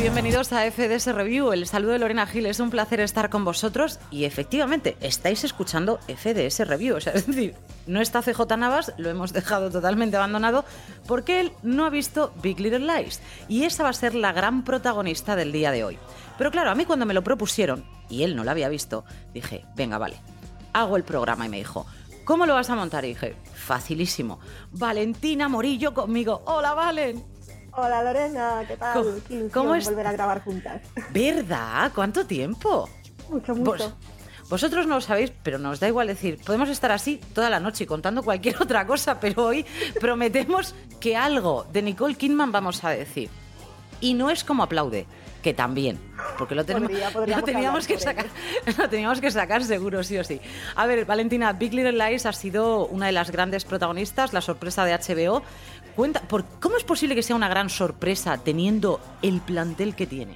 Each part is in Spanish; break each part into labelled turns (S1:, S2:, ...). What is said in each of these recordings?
S1: Bienvenidos a FDS Review. El saludo de Lorena Gil. Es un placer estar con vosotros y efectivamente estáis escuchando FDS Review. O sea, es decir, no está CJ Navas, lo hemos dejado totalmente abandonado porque él no ha visto Big Little Lies y esa va a ser la gran protagonista del día de hoy. Pero claro, a mí cuando me lo propusieron y él no lo había visto, dije, venga, vale, hago el programa y me dijo, ¿cómo lo vas a montar? Y dije, facilísimo. Valentina Morillo conmigo. Hola, Valen.
S2: Hola Lorena, ¿qué tal?
S1: ¿Cómo-
S2: Qué
S1: cómo es-
S2: volver a grabar juntas.
S1: ¿Verdad? ¿Cuánto tiempo?
S2: Mucho,
S1: Vos-
S2: mucho.
S1: vosotros no lo sabéis, pero nos da igual decir, podemos estar así toda la noche contando cualquier otra cosa, pero hoy prometemos que algo de Nicole Kidman vamos a decir. Y no es como aplaude, que también, porque lo tenemos,
S2: Podría-
S1: lo teníamos que sacar, lo teníamos que sacar seguro, sí o sí. A ver, Valentina, Big Little Lies ha sido una de las grandes protagonistas, la sorpresa de HBO. Cuenta, ¿por ¿cómo es posible que sea una gran sorpresa teniendo el plantel que tiene?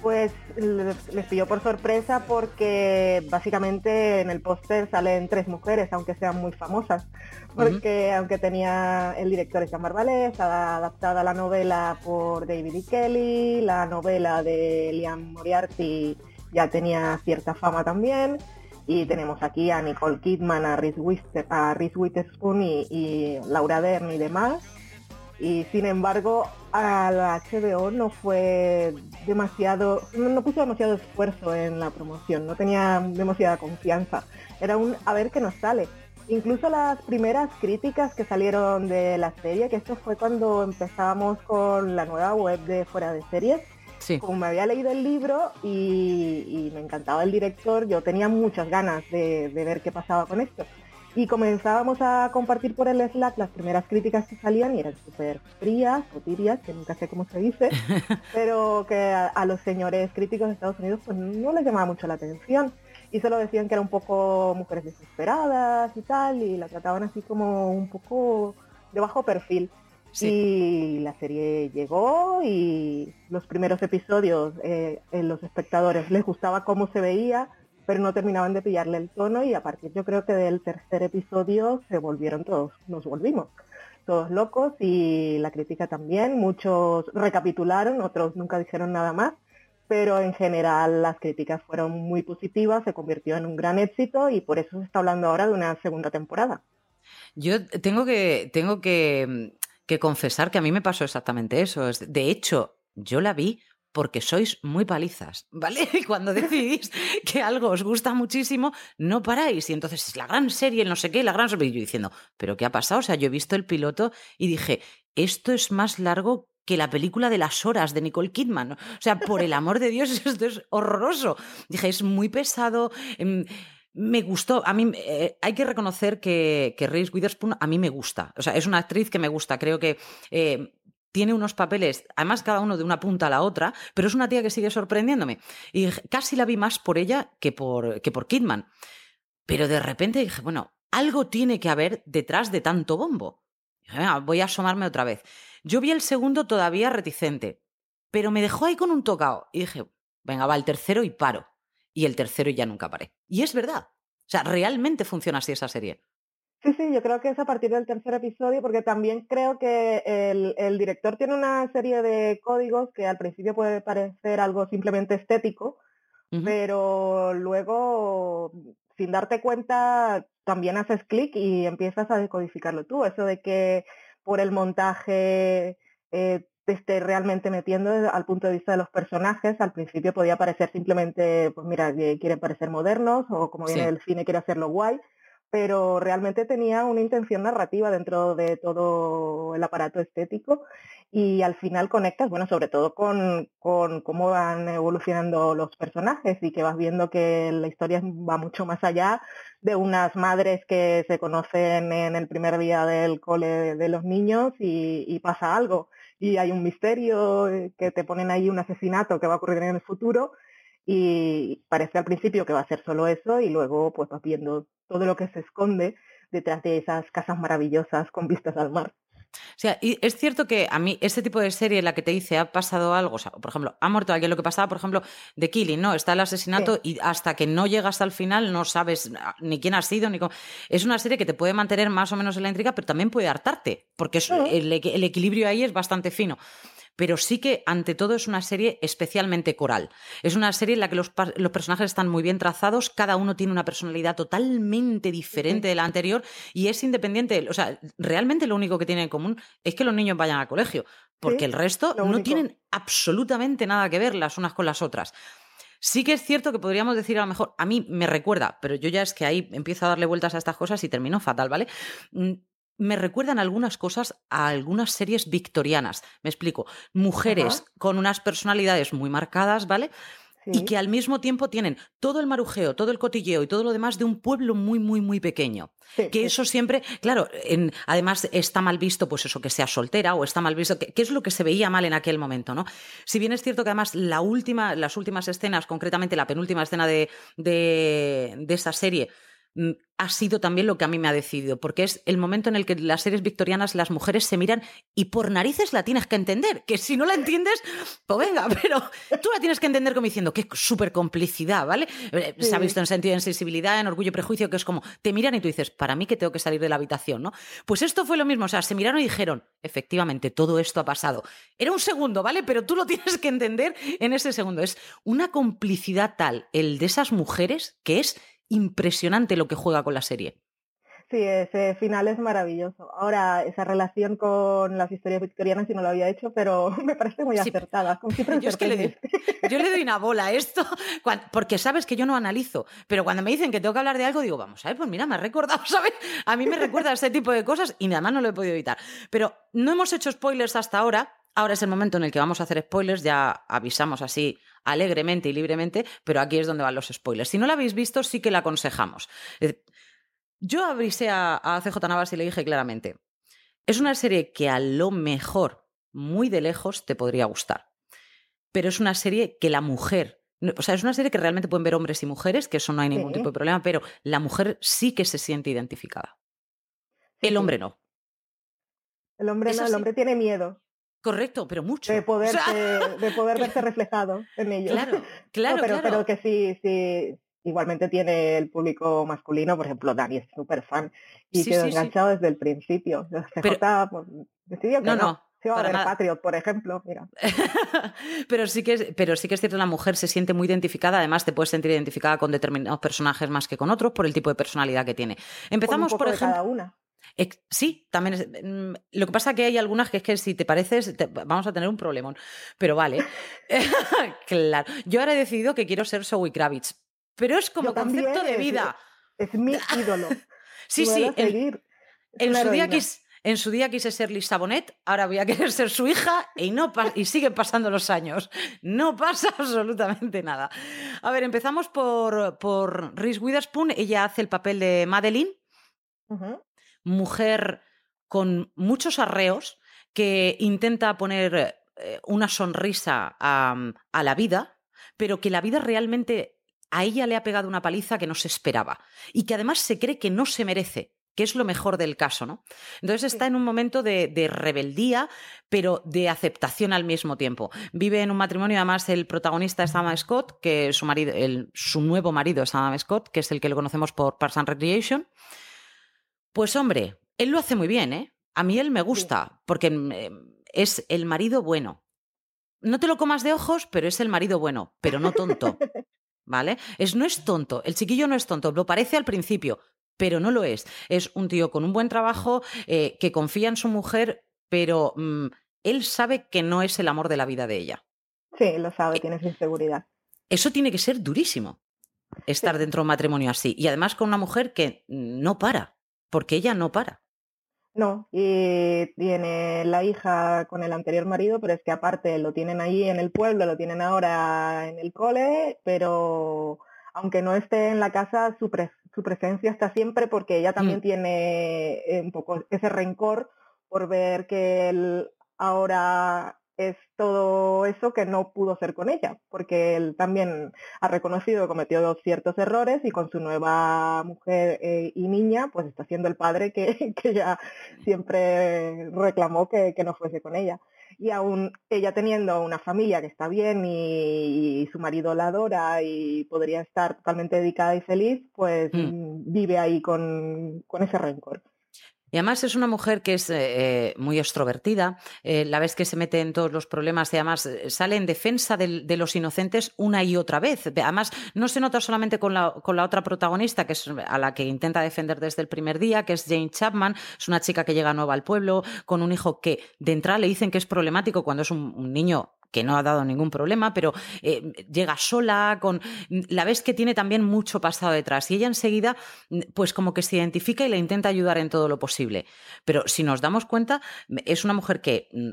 S2: Pues les, pilló por sorpresa porque básicamente en el póster salen tres mujeres, aunque sean muy famosas. Porque aunque tenía el director es Jean Barbalés, ha adaptada la novela por David E. Kelly, la novela de Liam Moriarty ya tenía cierta fama también. Y tenemos aquí a Nicole Kidman, a Reese, Wister- a Witherspoon y, y Laura Dern y demás. Y sin embargo, a la HBO no fue demasiado, no, no puso demasiado esfuerzo en la promoción, no tenía demasiada confianza. Era un a ver qué nos sale. Incluso las primeras críticas que salieron de la serie, que esto fue cuando empezábamos con la nueva web de Fuera de Series,
S1: Sí.
S2: como me había leído el libro y, y me encantaba el director, yo tenía muchas ganas de, de ver qué pasaba con esto. Y comenzábamos a compartir por el Slack las primeras críticas que salían y eran súper frías o tibias, que nunca sé cómo se dice, pero que a, a los señores críticos de Estados Unidos pues no les llamaba mucho la atención. Y solo decían que era un poco mujeres desesperadas y tal, y la trataban así como un poco de bajo perfil.
S1: Sí.
S2: Y la serie llegó y los primeros episodios eh, en los espectadores les gustaba cómo se veía, pero no terminaban de pillarle el tono y a partir yo creo que del tercer episodio se volvieron todos, nos volvimos todos locos y la crítica también, muchos recapitularon, otros nunca dijeron nada más, pero en general las críticas fueron muy positivas, se convirtió en un gran éxito y por eso se está hablando ahora de una segunda temporada.
S1: Yo tengo que, tengo que, que confesar que a mí me pasó exactamente eso. Es- De hecho, yo la vi porque sois muy palizas, ¿vale? Y cuando decidís que algo os gusta muchísimo, no paráis. Y entonces es la gran serie, no sé qué, la gran sorpresa. Y yo diciendo, ¿pero qué ha pasado? O sea, yo he visto el piloto y dije, esto es más largo que la película de las horas de Nicole Kidman. O sea, por el amor de Dios, esto es horroroso. Dije, es muy pesado. em, me gustó, a mí eh, hay que reconocer que, que Reese Witherspoon a mí me gusta. O sea, es una actriz que me gusta. Creo que eh, tiene unos papeles, además cada uno de una punta a la otra, pero es una tía que sigue sorprendiéndome. Y casi la vi más por ella que por, que por Kidman. Pero de repente dije, bueno, algo tiene que haber detrás de tanto bombo. Dije, venga, voy a asomarme otra vez. Yo vi el segundo todavía reticente, pero me dejó ahí con un tocado. Y dije, venga, va el tercero y paro. Y el tercero ya nunca paré. Y es verdad. O sea, realmente funciona así esa serie.
S2: Sí, sí, yo creo que es a partir del tercer episodio, porque también creo que el, el director tiene una serie de códigos que al principio puede parecer algo simplemente estético, pero luego, sin darte cuenta, también haces clic y empiezas a decodificarlo tú. Eso de que por el montaje eh, esté realmente metiendo al punto de vista de los personajes. Al principio podía parecer simplemente, pues mira, que quieren parecer modernos o como viene
S1: Sí.
S2: el cine quiere hacerlo guay, pero realmente tenía una intención narrativa dentro de todo el aparato estético y al final conectas, bueno, sobre todo con, con cómo van evolucionando los personajes y que vas viendo que la historia va mucho más allá de unas madres que se conocen en el primer día del cole de los niños y, y pasa algo y hay un misterio eh, que te ponen ahí un asesinato que va a ocurrir en el futuro y parece al principio que va a ser solo eso y luego pues vas viendo todo lo que se esconde detrás de esas casas maravillosas con vistas al mar.
S1: O sea, y es cierto que a mí este tipo de serie en la que te dice ha pasado algo, o sea, por ejemplo, ha muerto alguien, lo que pasaba, por ejemplo, de Killing, ¿no? Está el asesinato y hasta que no llegas al final no sabes ni quién ha sido, ni cómo... Es una serie que te puede mantener más o menos en la intriga, pero también puede hartarte, porque es- el equilibrio ahí es bastante fino. Pero sí que, ante todo, es una serie especialmente coral. Es una serie en la que los, los personajes están muy bien trazados, cada uno tiene una personalidad totalmente diferente de la anterior y es independiente. O sea, realmente lo único que tienen en común es que los niños vayan al colegio, porque
S2: Sí,
S1: el resto no tienen absolutamente nada que ver las unas con las otras. Sí que es cierto que podríamos decir a lo mejor, a mí me recuerda, pero yo ya es que ahí empiezo a darle vueltas a estas cosas y termino fatal, ¿vale? Me recuerdan algunas cosas a algunas series victorianas. Me explico. Mujeres
S2: Ajá.
S1: con unas personalidades muy marcadas, ¿vale? y que al mismo tiempo tienen todo el marujeo, todo el cotilleo y todo lo demás de un pueblo muy, muy, muy pequeño.
S2: Sí,
S1: Que
S2: sí.
S1: eso siempre, claro, en- además está mal visto, pues eso, que sea soltera o está mal visto, que, que es lo que se veía mal en aquel momento, ¿no? Si bien es cierto que además la última, las últimas escenas, concretamente la penúltima escena de, de, de esa serie, ha sido también lo que a mí me ha decidido, porque es el momento en el que las series victorianas las mujeres se miran y por narices la tienes que entender, que si no la entiendes, pues venga, pero tú la tienes que entender como diciendo que súper complicidad, ¿vale? Eh, Se ha visto en sentido de sensibilidad, en orgullo y prejuicio, que es como, te miran y tú dices, para mí que tengo que salir de la habitación, ¿no? Pues esto fue lo mismo, o sea, se miraron y dijeron, efectivamente, todo esto ha pasado. Era un segundo, ¿vale? Pero tú lo tienes que entender en ese segundo. Es una complicidad tal, el de esas mujeres, que es impresionante lo que juega con la serie.
S2: Sí, ese final es maravilloso. Ahora, esa relación con las historias victorianas, si no lo había hecho, pero me parece muy
S1: Sí,
S2: acertada. Como siempre
S1: Yo es que le doy,
S2: sorprende.
S1: yo le doy una bola a esto, porque sabes que yo no analizo, pero cuando me dicen que tengo que hablar de algo, digo, vamos a ver, pues mira, me ha recordado, ¿sabes? A mí me recuerda a ese tipo de cosas y nada más no lo he podido evitar. Pero no hemos hecho spoilers hasta ahora. Ahora es el momento en el que vamos a hacer spoilers, ya avisamos así alegremente y libremente, pero aquí es donde van los spoilers. Si no la habéis visto, sí que la aconsejamos. Es- Yo avisé a, a CJ Navas y le dije claramente, es una serie que a lo mejor, muy de lejos, te podría gustar. Pero es una serie que la mujer, o sea, es una serie que realmente pueden ver hombres y mujeres, que eso no hay ningún
S2: Sí.
S1: tipo de problema, pero la mujer sí que se siente identificada. El hombre no.
S2: El hombre
S1: Eso
S2: no, el
S1: sí.
S2: hombre tiene miedo
S1: Correcto, pero mucho.
S2: de
S1: O
S2: poder,
S1: sea,
S2: de poder verse reflejado en ellos.
S1: claro, claro,
S2: No, pero,
S1: claro.
S2: pero que sí, sí, igualmente tiene el público masculino, por ejemplo, Dani es súper fan y
S1: Sí,
S2: quedó
S1: sí, sí.
S2: enganchado desde el principio. CJ
S1: Pero-
S2: pues, decidió que
S1: No,
S2: no.
S1: no,
S2: Se iba a ver
S1: nada.
S2: Patriot, por ejemplo, mira.
S1: pero, sí que es, pero sí que es cierto, la mujer se siente muy identificada, además te puedes sentir identificada con determinados personajes más que con otros por el tipo de personalidad que tiene. Empezamos, por ejemplo...
S2: cada una.
S1: Sí, también es- mm, Lo que pasa que hay algunas que es que si te pareces, te- vamos a tener un problemón. Pero vale. claro. Yo ahora he decidido que quiero ser Zoe Kravitz. Pero es como
S2: Yo también,
S1: concepto de
S2: es-
S1: vida.
S2: Es mi ídolo.
S1: Sí, sí. En.
S2: Es
S1: su día quis- en su día quise ser Lisa Bonet, ahora voy a querer ser su hija y, no y siguen pasando los años. No pasa absolutamente nada. A ver, empezamos por, por Reese Witherspoon. Ella hace el papel de Madeline. Mujer con muchos arreos que intenta poner eh, una sonrisa a, a la vida, pero que la vida realmente a ella le ha pegado una paliza que no se esperaba y que además se cree que no se merece que es lo mejor del caso, ¿no? Entonces está en un momento de, de rebeldía, pero de aceptación al mismo tiempo. Vive en un matrimonio, además el protagonista es Adam Scott, que su marido, el- su nuevo marido es Adam Scott, que es el que lo conocemos por Parks and Recreation. Pues hombre, él lo hace muy bien, ¿eh? A mí él me gusta, porque es el marido bueno. No te lo comas de ojos, pero es el marido bueno, pero no tonto. ¿Vale? Es, no es tonto, el chiquillo no es tonto, lo parece al principio, pero no lo es. Es un tío con un buen trabajo, eh, que confía en su mujer, pero mm, él sabe que no es el amor de la vida de ella.
S2: Sí, lo sabe,
S1: Eh,
S2: tiene inseguridad.
S1: Eso tiene que ser durísimo, estar dentro de un matrimonio así. Y además con una mujer que no para, porque ella no para.
S2: No, y tiene la hija con el anterior marido, pero es que aparte lo tienen ahí en el pueblo, lo tienen ahora en el cole, pero aunque no esté en la casa, su, pres- su presencia está siempre porque ella también
S1: Mm.
S2: tiene eh, un poco ese rencor por ver que él ahora es todo eso que no pudo ser con ella, porque él también ha reconocido que cometió ciertos errores y con su nueva mujer eh, y niña, pues está siendo el padre que, que ella siempre reclamó que, que no fuese con ella. Y aún ella teniendo una familia que está bien y, y su marido la adora y podría estar totalmente dedicada y feliz, pues
S1: Mm.
S2: mm, vive ahí con, con ese rencor.
S1: Y además es una mujer que es eh, eh, muy extrovertida, eh, la vez que se mete en todos los problemas y además sale en defensa de los inocentes una y otra vez. Además, no se nota solamente con la, otra protagonista, que es a la que intenta defender desde el primer día, que es Jane Chapman, es una chica que llega nueva al pueblo, con un hijo que de entrada le dicen que es problemático cuando es un niño que no ha dado ningún problema, pero eh, llega sola, con la ves que tiene también mucho pasado detrás y ella enseguida pues como que se identifica y le intenta ayudar en todo lo posible. Pero si nos damos cuenta, es una mujer que mm,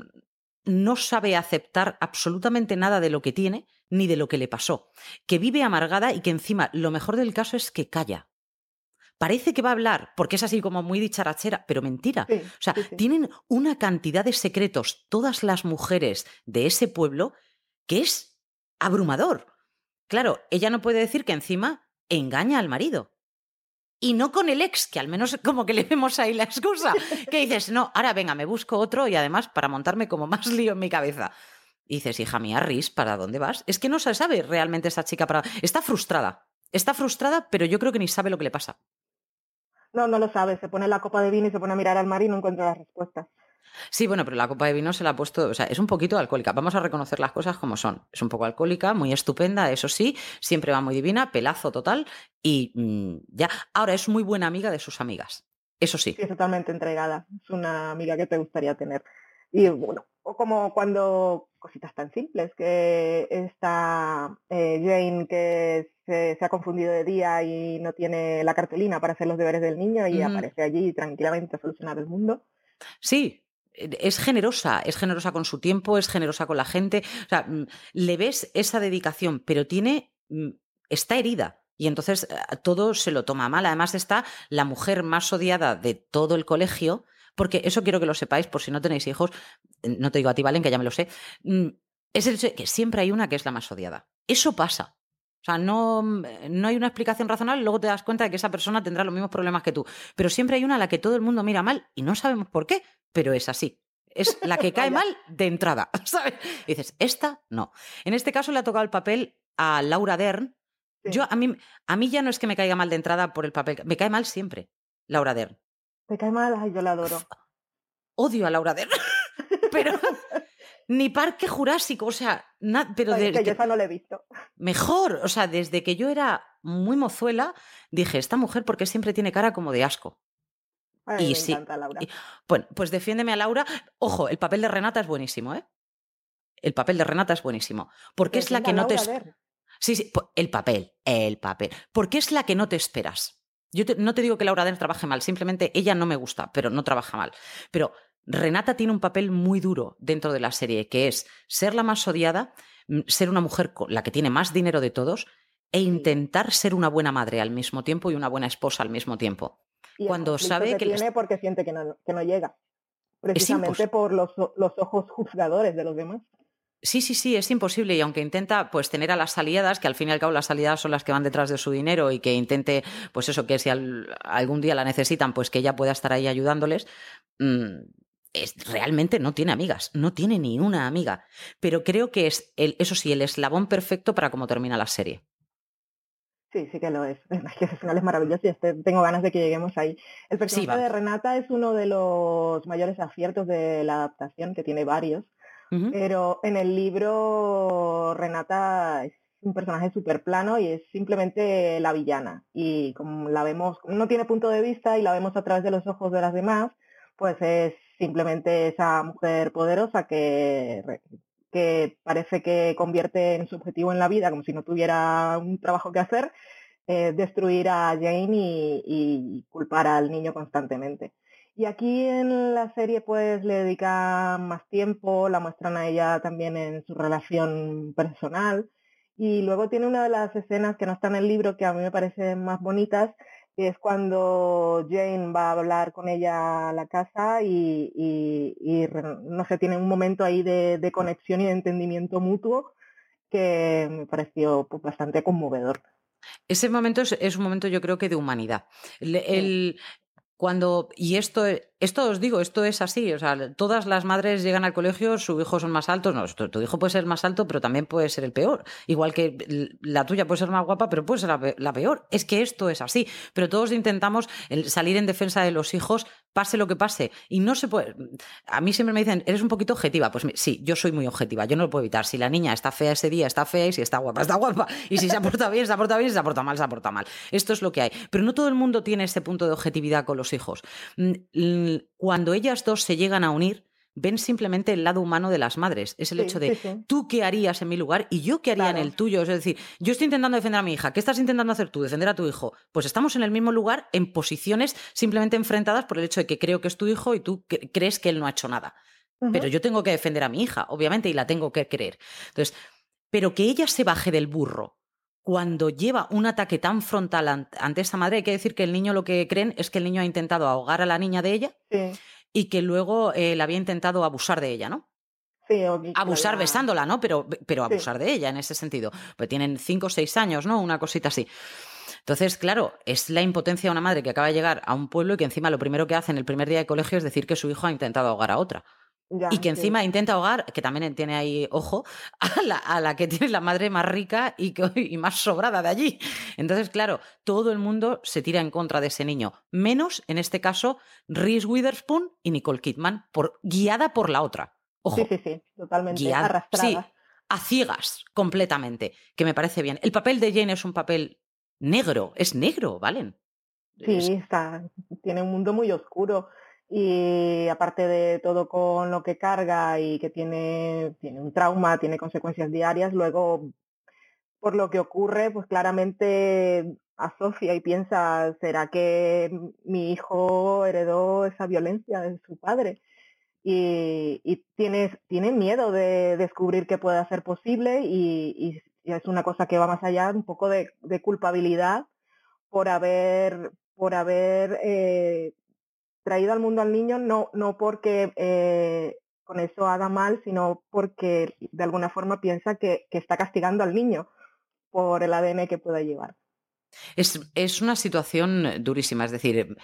S1: no sabe aceptar absolutamente nada de lo que tiene ni de lo que le pasó, que vive amargada y que encima lo mejor del caso es que calla. Parece que va a hablar, porque es así como muy dicharachera, pero mentira.
S2: Sí,
S1: O sea,
S2: sí, sí.
S1: tienen una cantidad de secretos todas las mujeres de ese pueblo que es abrumador. Claro, ella no puede decir que encima engaña al marido. Y no con el ex, que al menos como que le vemos ahí la excusa. Que dices, no, ahora venga, me busco otro y además para montarme como más lío en mi cabeza. Y dices, hija mía, Riz, ¿para dónde vas? Es que no se sabe realmente esta chica para. Está frustrada. Está frustrada, pero yo creo que ni sabe lo que le pasa.
S2: No, no lo sabe, se pone la copa de vino y se pone a mirar al mar y no encuentra las respuestas.
S1: Sí, bueno, pero la copa de vino se la ha puesto, o sea, es un poquito alcohólica. Vamos a reconocer las cosas como son. Es un poco alcohólica, muy estupenda, eso sí, siempre va muy divina, pelazo total y mm, ya. Ahora es muy buena amiga de sus amigas. Eso sí.
S2: Sí, es totalmente entregada. Es una amiga que te gustaría tener. Y bueno, o como cuando cositas tan simples, que está eh, Jane que se, se ha confundido de día y no tiene la cartulina para hacer los deberes del niño y aparece allí tranquilamente a solucionar el mundo.
S1: Sí, es generosa, es generosa con su tiempo, es generosa con la gente. O sea, mm, le ves esa dedicación, pero tiene. mm, está herida. Y entonces eh, todo se lo toma mal. Además, está la mujer más odiada de todo el colegio. Porque eso quiero que lo sepáis, por si no tenéis hijos, eh, no te digo a ti, Valen, que ya me lo sé. mm, Es el hecho de que siempre hay una que es la más odiada. Eso pasa. O sea, no, mm, no hay una explicación razonable, luego te das cuenta de que esa persona tendrá los mismos problemas que tú. Pero siempre hay una a la que todo el mundo mira mal y no sabemos por qué, pero es así. Es la que cae mal de entrada, ¿sabes? Y dices, esta no. En este caso le ha tocado el papel a Laura Dern.
S2: Sí.
S1: Yo, a mí, a mí ya no es que me caiga mal de entrada por el papel, me cae mal siempre, Laura Dern.
S2: ¿Te cae mal? Ay, yo la adoro.
S1: Odio a Laura Dern, pero ni Parque Jurásico, o sea, na- pero de-
S2: que yo
S1: que-
S2: esa no la he visto.
S1: mejor, o sea, desde que yo era muy mozuela, dije, esta mujer, porque siempre tiene cara como de asco?
S2: Ay,
S1: Y
S2: me
S1: sí,
S2: encanta Laura.
S1: y- Bueno, pues defiéndeme a Laura. Ojo, el papel de Renata es buenísimo, ¿eh? El papel de Renata es buenísimo. Porque es la que no te...
S2: Laura
S1: es-. Sí, sí, el papel, el papel. Porque es la que no te esperas. Yo te- no te digo que Laura Dern trabaje mal, simplemente ella no me gusta, pero no trabaja mal. Pero Renata tiene un papel muy duro dentro de la serie, que es ser la más odiada, mm, ser una mujer con la que tiene más dinero de todos e intentar ser una buena madre al mismo tiempo y una buena esposa al mismo tiempo.
S2: Y
S1: cuando sabe
S2: que,
S1: que les-
S2: tiene porque siente que no, que no llega. Precisamente por los, los ojos juzgadores de los demás.
S1: Sí, sí, sí, es imposible. Y aunque intenta pues tener a las aliadas, que al fin y al cabo las aliadas son las que van detrás de su dinero y que intente, pues eso, que si al- algún día la necesitan, pues que ella pueda estar ahí ayudándoles, mm, es, realmente no tiene amigas, no tiene ni una amiga. Pero creo que es, el, eso sí, el eslabón perfecto para cómo termina la serie.
S2: Sí, sí que lo es. Es que ese final es maravilloso y este- tengo ganas de que lleguemos ahí. El personaje de Renata es uno de los mayores aciertos de la adaptación, que tiene varios, Pero en el libro Renata es un personaje súper plano y es simplemente la villana. Y como la vemos, no tiene punto de vista y la vemos a través de los ojos de las demás, pues es simplemente esa mujer poderosa que, que parece que convierte en su objetivo en la vida como si no tuviera un trabajo que hacer, eh, destruir a Jane y, culpar al niño constantemente. Y aquí en la serie pues le dedica más tiempo, la muestran a ella también en su relación personal y luego tiene una de las escenas que no está en el libro que a mí me parecen más bonitas, es cuando Jane va a hablar con ella a la casa y, y, no sé, tiene un momento ahí de, de, conexión y de entendimiento mutuo que me pareció pues, bastante conmovedor.
S1: Ese momento es, es, un momento, yo creo que de humanidad. El, el, cuando, y esto, esto os digo, esto es así, o sea, todas las madres llegan al colegio, su hijo son más altos, no, tu, hijo puede ser más alto, pero también puede ser el peor, igual que la tuya puede ser más guapa, pero puede ser la, peor, es que esto es así, pero todos intentamos salir en defensa de los hijos, pase lo que pase, y no se puede, a mí siempre me dicen, eres un poquito objetiva, pues sí, yo soy muy objetiva, yo no lo puedo evitar, si la niña está fea ese día, está fea, y si está guapa, está guapa, y si se aporta bien, se aporta bien, si se aporta mal, se aporta mal, esto es lo que hay, pero no todo el mundo tiene ese punto de objetividad con los hijos. Cuando ellas dos se llegan a unir, ven simplemente el lado humano de las madres. Es el sí, hecho de, sí, sí. ¿tú qué harías en mi lugar y yo qué haría claro. en el tuyo? Es decir, yo estoy intentando defender a mi hija. ¿Qué estás intentando hacer tú? Defender a tu hijo. Pues estamos en el mismo lugar, en posiciones simplemente enfrentadas por el hecho de que creo que es tu hijo y tú crees que él no ha hecho nada. Uh -huh. Pero yo tengo que defender a mi hija, obviamente, y la tengo que creer. Entonces, pero que ella se baje del burro cuando lleva un ataque tan frontal ante esa madre, hay que decir que el niño lo que creen es que el niño ha intentado ahogar a la niña de ella
S2: sí.
S1: y que luego eh, la había intentado abusar de ella, ¿no?
S2: Sí,
S1: abusar besándola, ¿no? Pero, pero abusar sí. de ella en ese sentido. Pues tienen cinco o seis años, ¿no? Una cosita así. Entonces, claro, es la impotencia de una madre que acaba de llegar a un pueblo y que encima lo primero que hace en el primer día de colegio es decir que su hijo ha intentado ahogar a otra.
S2: Ya,
S1: y que encima
S2: sí.
S1: intenta ahogar, que también tiene ahí ojo, a la, a la que tiene la madre más rica y, que, y, más sobrada de allí. Entonces, claro, todo el mundo se tira en contra de ese niño, menos en este caso Reese Witherspoon y Nicole Kidman, por, guiada por la otra. Ojo,
S2: sí, sí, sí, totalmente
S1: guiada,
S2: arrastrada.
S1: Sí, a ciegas, completamente, que me parece bien. El papel de Jane es un papel negro, es negro, ¿valen?
S2: Sí, es... está, tiene un mundo muy oscuro y aparte de todo con lo que carga y que tiene, tiene un trauma, tiene consecuencias diarias, luego por lo que ocurre, pues claramente asocia y piensa, ¿será que mi hijo heredó esa violencia de su padre? Y, y tiene, tiene miedo de descubrir que pueda ser posible y, es una cosa que va más allá un poco de, de culpabilidad por haber, por haber eh, traído al mundo al niño no, no porque eh, con eso haga mal, sino porque de alguna forma piensa que, que, está castigando al niño por el ADN que pueda llevar.
S1: Es, es una situación durísima, es decir,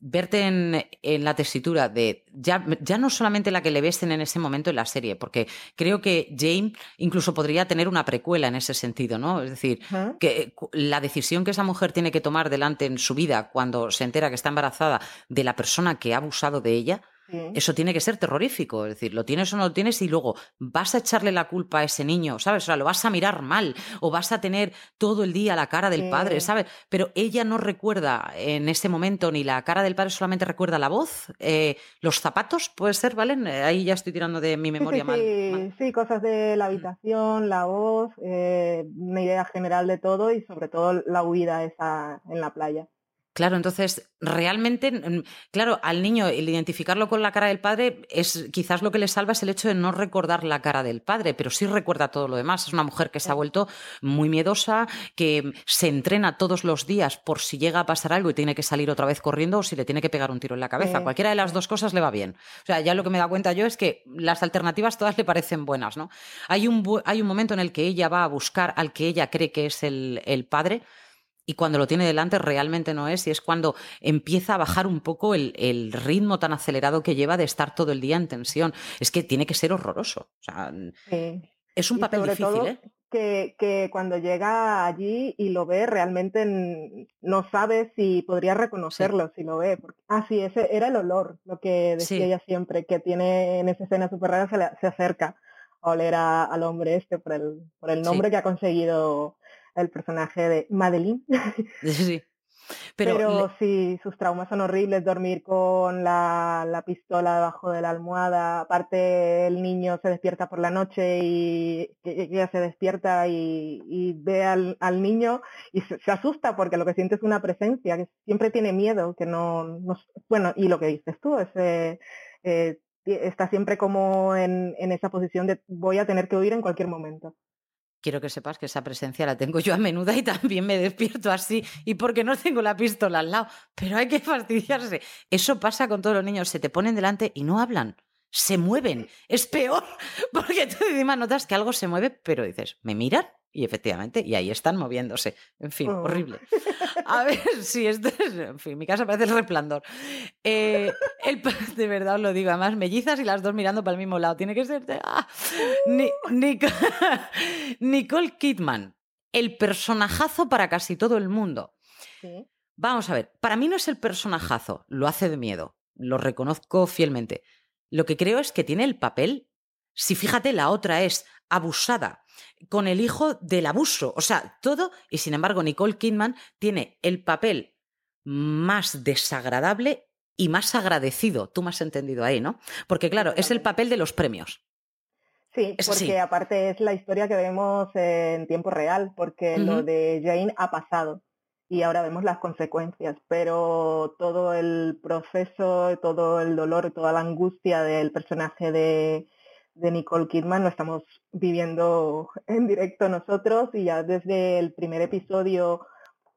S1: verte en, en, la tesitura de ya, ya no solamente la que le ves en ese momento en la serie, porque creo que Jane incluso podría tener una precuela en ese sentido, ¿no? Es decir, que la decisión que esa mujer tiene que tomar delante en su vida cuando se entera que está embarazada de la persona que ha abusado de ella, Sí. Eso tiene que ser terrorífico, es decir, lo tienes o no lo tienes y luego vas a echarle la culpa a ese niño, ¿sabes? O sea, lo vas a mirar mal o vas a tener todo el día la cara del sí. padre, ¿sabes? Pero ella no recuerda en ese momento ni la cara del padre, solamente recuerda la voz, eh, los zapatos, puede ser, ¿vale? Ahí ya estoy tirando de mi memoria
S2: sí,
S1: mal,
S2: mal, Sí, cosas de la habitación, la voz, eh, una idea general de todo y sobre todo la huida esa en la playa.
S1: Claro, entonces realmente, mm, claro, al niño el identificarlo con la cara del padre es quizás lo que le salva es el hecho de no recordar la cara del padre, pero sí recuerda todo lo demás. Es una mujer que se ha vuelto muy miedosa, que se entrena todos los días por si llega a pasar algo y tiene que salir otra vez corriendo o si le tiene que pegar un tiro en la cabeza. Sí. Cualquiera de las dos cosas le va bien. O sea, ya lo que me da cuenta yo es que las alternativas todas le parecen buenas, ¿no? Hay un, hay un momento en el que ella va a buscar al que ella cree que es el, el padre y cuando lo tiene delante realmente no es, y es cuando empieza a bajar un poco el, el, ritmo tan acelerado que lleva de estar todo el día en tensión. Es que tiene que ser horroroso. O sea, sí. Es un y papel difícil,
S2: todo,
S1: ¿eh?
S2: Que, que, cuando llega allí y lo ve, realmente no sabe si podría reconocerlo, sí. si lo ve. Porque, ah, sí, ese era el olor, lo que decía sí. ella siempre, que tiene en esa escena súper rara, se, le, se acerca a oler a, al hombre este por el, por el nombre que ha conseguido el personaje de Madeline.
S1: Sí. Pero,
S2: Pero,
S1: le-
S2: sí, sus traumas son horribles, dormir con la, la pistola debajo de la almohada. Aparte, el niño se despierta por la noche y ella se despierta y, y ve al, al niño y se, se asusta porque lo que siente es una presencia, que siempre tiene miedo, que no, no- bueno, y lo que dices tú, es, eh, eh, está siempre como en, en esa posición de voy a tener que huir en cualquier momento.
S1: Quiero que sepas que esa presencia la tengo yo a menuda y también me despierto así y porque no tengo la pistola al lado, pero hay que fastidiarse. Eso pasa con todos los niños, se te ponen delante y no hablan, se mueven. Es peor porque tú encima notas que algo se mueve, pero dices, ¿me miran? Y efectivamente, y ahí están moviéndose. En fin,
S2: Oh.
S1: horrible. A ver, si esto es. En fin, mi casa parece el resplandor. Eh, el, de verdad os lo digo, además, mellizas y las dos mirando para el mismo lado. Tiene que ser. de- ¡ah! Ni- Nico- Nicole Kidman, el personajazo para casi todo el mundo.
S2: Sí.
S1: Vamos a ver, para mí no es el personajazo, lo hace de miedo, lo reconozco fielmente. Lo que creo es que tiene el papel, si fíjate, la otra es abusada, con el hijo del abuso, o sea, todo, y sin embargo Nicole Kidman tiene el papel más desagradable y más agradecido. Tú me has entendido ahí, ¿no? Porque claro, es el papel de los premios.
S2: Sí,
S1: Es
S2: porque
S1: así.
S2: aparte es la historia que vemos en tiempo real, porque lo de Jane ha pasado y ahora vemos las consecuencias, pero todo el proceso, todo el dolor, toda la angustia del personaje de, de Nicole Kidman lo estamos viviendo en directo nosotros y ya desde el primer episodio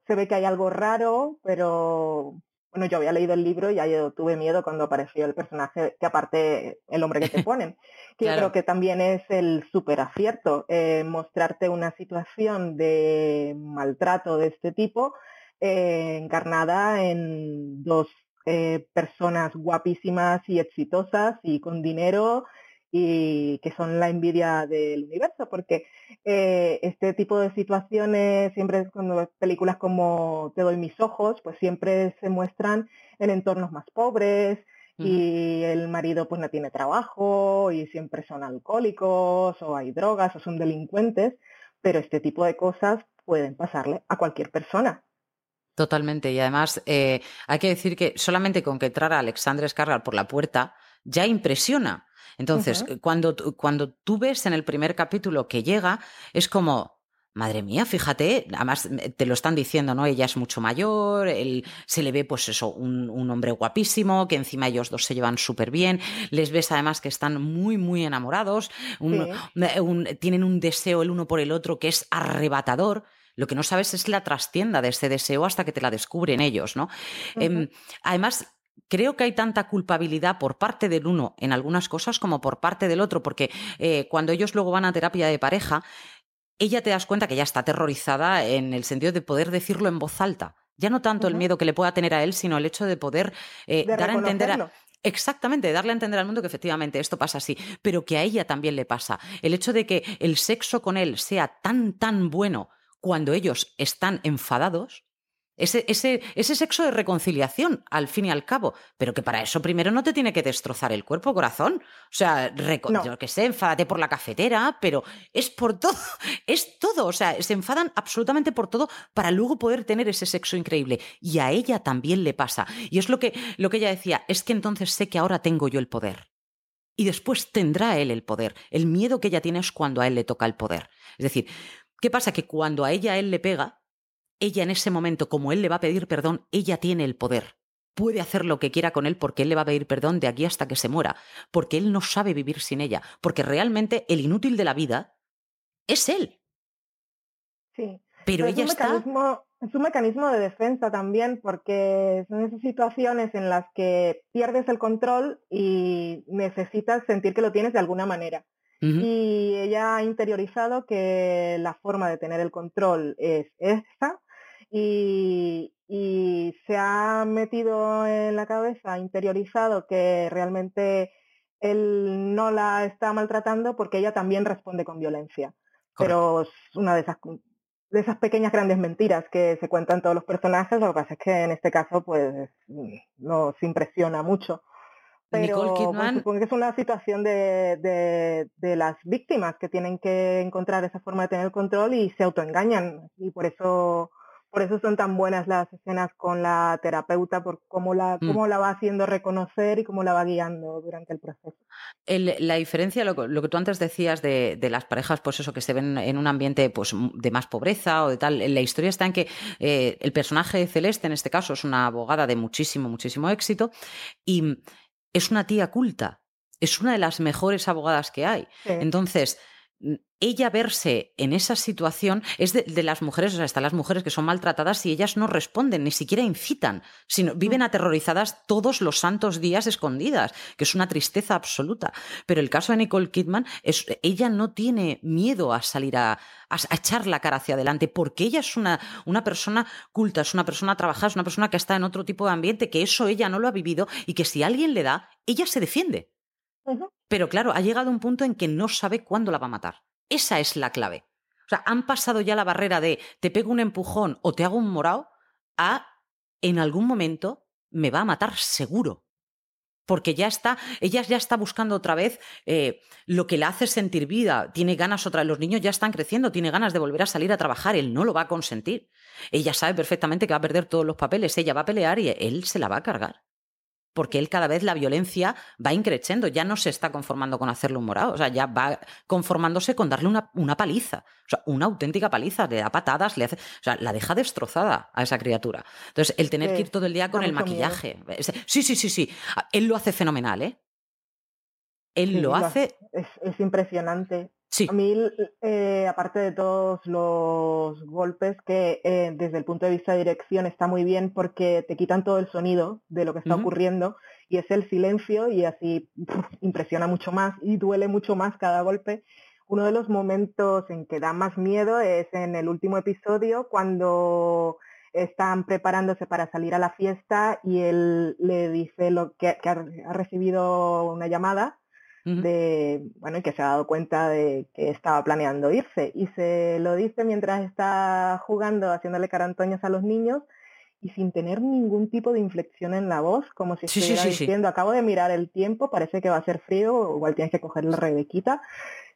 S2: se ve que hay algo raro, pero bueno, yo había leído el libro y ya yo tuve miedo cuando apareció el personaje, que aparte el hombre que te ponen, que yo
S1: Claro.
S2: creo que también es el súper acierto, eh, mostrarte una situación de maltrato de este tipo eh, encarnada en dos eh, personas guapísimas y exitosas y con dinero y que son la envidia del universo, porque eh, este tipo de situaciones, siempre cuando ves películas como Te doy mis ojos, pues siempre se muestran en entornos más pobres y el marido pues no tiene trabajo y siempre son alcohólicos o hay drogas o son delincuentes, pero este tipo de cosas pueden pasarle a cualquier persona.
S1: Totalmente. Y además, eh, hay que decir que solamente con que entrara Alexandre Skarsgård por la puerta ya impresiona. Entonces, cuando, tú- cuando tú ves en el primer capítulo que llega, es como, madre mía, fíjate, además te lo están diciendo, ¿no? Ella es mucho mayor, él se le ve, pues eso, un, un hombre guapísimo, que encima ellos dos se llevan súper bien, les ves además que están muy, muy enamorados, un-
S2: Sí.
S1: un- tienen un deseo el uno por el otro que es arrebatador. Lo que no sabes es la trastienda de ese deseo hasta que te la descubren ellos, ¿no? Em, además, creo que hay tanta culpabilidad por parte del uno en algunas cosas como por parte del otro, porque eh, cuando ellos luego van a terapia de pareja, ella te das cuenta que ya está aterrorizada en el sentido de poder decirlo en voz alta. Ya no tanto el miedo que le pueda tener a él, sino el hecho de poder eh,
S2: de
S1: dar a entender a. Exactamente, darle a entender al mundo que efectivamente esto pasa así, pero que a ella también le pasa. El hecho de que el sexo con él sea tan, tan bueno cuando ellos están enfadados, ese, ese, ese sexo de reconciliación, al fin y al cabo, pero que para eso primero no te tiene que destrozar el cuerpo, corazón. O sea,
S2: No.
S1: yo que sé, enfádate por la cafetera, pero es por todo, es todo. O sea, se enfadan absolutamente por todo para luego poder tener ese sexo increíble. Y a ella también le pasa. Y es lo que, lo que ella decía, es que entonces sé que ahora tengo yo el poder. Y después tendrá él el poder. El miedo que ella tiene es cuando a él le toca el poder. Es decir, ¿qué pasa? Que cuando a ella él le pega, ella en ese momento, como él le va a pedir perdón, ella tiene el poder. Puede hacer lo que quiera con él porque él le va a pedir perdón de aquí hasta que se muera, porque él no sabe vivir sin ella, porque realmente el inútil de la vida es él.
S2: Sí.
S1: Pero
S2: Pero es
S1: ella
S2: un
S1: está...
S2: mecanismo, es un mecanismo de defensa también, porque son esas situaciones en las que pierdes el control y necesitas sentir que lo tienes de alguna manera. Y ella ha interiorizado que la forma de tener el control es esta y, y se ha metido en la cabeza, interiorizado que realmente él no la está maltratando porque ella también responde con violencia. Pero es una de esas, de esas pequeñas grandes mentiras que se cuentan todos los personajes, lo que pasa es que en este caso pues nos impresiona mucho. Pero bueno,
S1: Kidman-
S2: supongo que es una situación de, de, de las víctimas que tienen que encontrar esa forma de tener control y se autoengañan. Y por eso por eso son tan buenas las escenas con la terapeuta, por cómo la,
S1: Mm.
S2: cómo la va haciendo reconocer y cómo la va guiando durante el proceso.
S1: El- la diferencia, lo, que- lo que tú antes decías de, de las parejas, pues eso, que se ven en un ambiente pues, de más pobreza o de tal, la historia está en que eh, el personaje de Celeste, en este caso, es una abogada de muchísimo, muchísimo éxito y mm, es una tía culta, es una de las mejores abogadas que hay.
S2: Sí.
S1: Entonces, ella verse en esa situación es de, de las mujeres, o sea, están las mujeres que son maltratadas y ellas no responden, ni siquiera incitan, sino viven aterrorizadas todos los santos días escondidas, que es una tristeza absoluta. Pero el caso de Nicole Kidman es, ella no tiene miedo a salir a, a- a echar la cara hacia adelante, porque ella es una, una persona culta, es una persona trabajada, es una persona que está en otro tipo de ambiente, que eso ella no lo ha vivido y que si alguien le da, ella se defiende. Pero claro, ha llegado un punto en que no sabe cuándo la va a matar. Esa es la clave. O sea, han pasado ya la barrera de te pego un empujón o te hago un morao a en algún momento me va a matar seguro. Porque ya está, ella ya está buscando otra vez eh, lo que la hace sentir vida. Tiene ganas otra vez. Los niños ya están creciendo, tiene ganas de volver a salir a trabajar. Él no lo va a consentir. Ella sabe perfectamente que va a perder todos los papeles. Ella va a pelear y él se la va a cargar porque él cada vez la violencia va increciendo, ya no se está conformando con hacerle un morado, o sea, ya va conformándose con darle una, una paliza, o sea, una auténtica paliza, le da patadas, le hace, o sea, la deja destrozada a esa criatura. Entonces, el tener
S2: Sí,
S1: que ir todo el día con el
S2: miedo.
S1: maquillaje, sí, sí, sí, sí, él lo hace fenomenal, ¿eh? Él
S2: Sí,
S1: lo hace,
S2: Es, es impresionante.
S1: Sí,
S2: A mí, eh, aparte de todos los golpes, que eh, desde el punto de vista de dirección está muy bien porque te quitan todo el sonido de lo que está ocurriendo y es el silencio y así impresiona mucho más y duele mucho más cada golpe. Uno de los momentos en que da más miedo es en el último episodio cuando están preparándose para salir a la fiesta y él le dice lo que, ha recibido una llamada de, bueno, y que se ha dado cuenta de que estaba planeando irse. Y se lo dice mientras está jugando, haciéndole carantoñas a los niños y sin tener ningún tipo de inflexión en la voz, como si
S1: sí,
S2: estuviera
S1: sí, sí.
S2: diciendo, acabo de mirar el tiempo, parece que va a ser frío, igual tienes que coger la rebequita.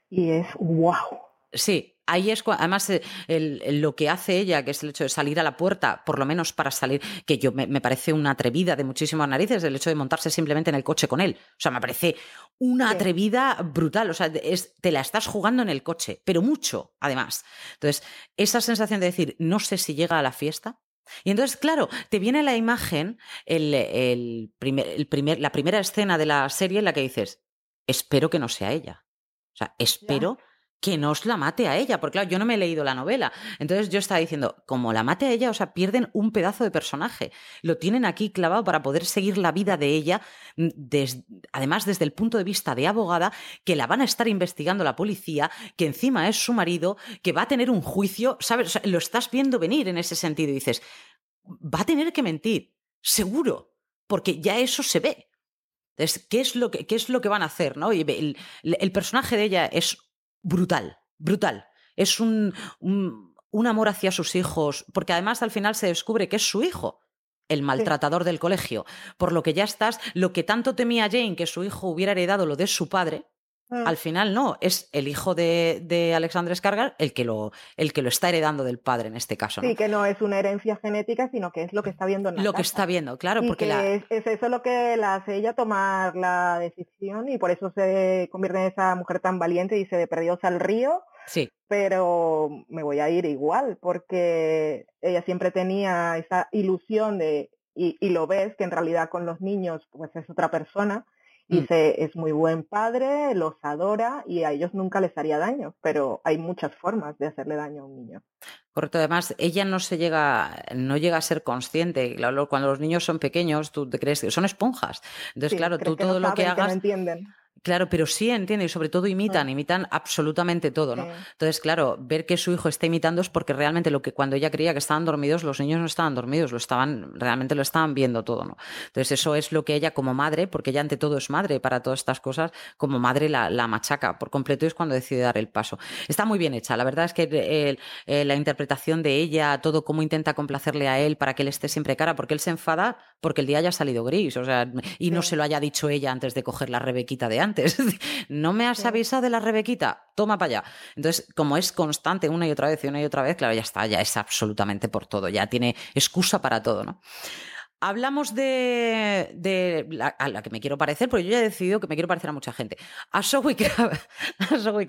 S2: Y es wow.
S1: Sí, ahí es cua- además eh, el- el- lo que hace ella, que es el hecho de salir a la puerta, por lo menos para salir, que yo me, me parece una atrevida de muchísimas narices, el hecho de montarse simplemente en el coche con él. O sea, me parece una
S2: Sí.
S1: atrevida brutal. O sea, es, te la estás jugando en el coche, pero mucho, además. Entonces, esa sensación de decir, no sé si llega a la fiesta. Y entonces, claro, te viene la imagen, el, el primer, el primer, la primera escena de la serie en la que dices, espero que no sea ella. O sea, espero que no os la mate a ella, porque claro, yo no me he leído la novela. Entonces yo estaba diciendo, como la mate a ella, o sea, pierden un pedazo de personaje. Lo tienen aquí clavado para poder seguir la vida de ella, mm, además desde el punto de vista de abogada, que la van a estar investigando la policía, que encima es su marido, que va a tener un juicio, ¿sabes? Lo estás viendo venir en ese sentido y dices, va a tener que mentir, seguro, porque ya eso se ve. Entonces, ¿qué es lo que, qué es lo que van a hacer? ¿no? El personaje de ella es brutal, brutal. Es un, un, un amor hacia sus hijos, porque además al final se descubre que es su hijo el maltratador del colegio, por lo que ya estás, lo que tanto temía Jane que su hijo hubiera heredado lo de su padre. Al final no, es el hijo de, de Alexandre Skargar el que, lo, el que lo está heredando del padre en este caso. ¿no?
S2: Sí, que no es una herencia genética, sino que es lo que está viendo en la
S1: Lo que está viendo, claro,
S2: y
S1: porque
S2: que
S1: la...
S2: es, es eso lo que la hace ella tomar la decisión y por eso se convierte en esa mujer tan valiente y dice de perdidos al río,
S1: Sí,
S2: pero me voy a ir igual porque ella siempre tenía esa ilusión de, y, y lo ves que en realidad con los niños pues es otra persona,
S1: Mm.
S2: dice es muy buen padre, los adora y a ellos nunca les haría daño, pero hay muchas formas de hacerle daño a un niño.
S1: Correcto, además ella no se llega, no llega a ser consciente. Cuando los niños son pequeños, tú te crees que son esponjas. Entonces,
S2: Sí,
S1: claro, tú
S2: que no
S1: todo lo que
S2: saben, no
S1: hagas,
S2: entienden.
S1: Claro, pero sí entienden y sobre todo imitan, imitan absolutamente todo, ¿no? Entonces, claro, ver que su hijo está imitando es porque realmente lo que cuando ella creía que estaban dormidos, los niños no estaban dormidos, lo estaban, realmente lo estaban viendo todo, ¿no? Entonces, eso es lo que ella como madre, porque ella ante todo es madre para todas estas cosas, como madre la, la machaca por completo y es cuando decide dar el paso. Está muy bien hecha, la verdad es que eh, la interpretación de ella, todo cómo intenta complacerle a él para que él esté siempre cara, porque él se enfada porque el día haya salido gris, o sea, y no
S2: Sí.
S1: se lo haya dicho ella antes de coger la rebequita de antes. no me has avisado de la Rebequita, toma para allá. Entonces, como es constante una y otra vez y una y otra vez, claro, ya está, ya es absolutamente por todo, ya tiene excusa para todo, ¿no? Hablamos de, la, a la que me quiero parecer, porque yo ya he decidido que me quiero parecer a mucha gente. A Zoe Kravitz. A Zoe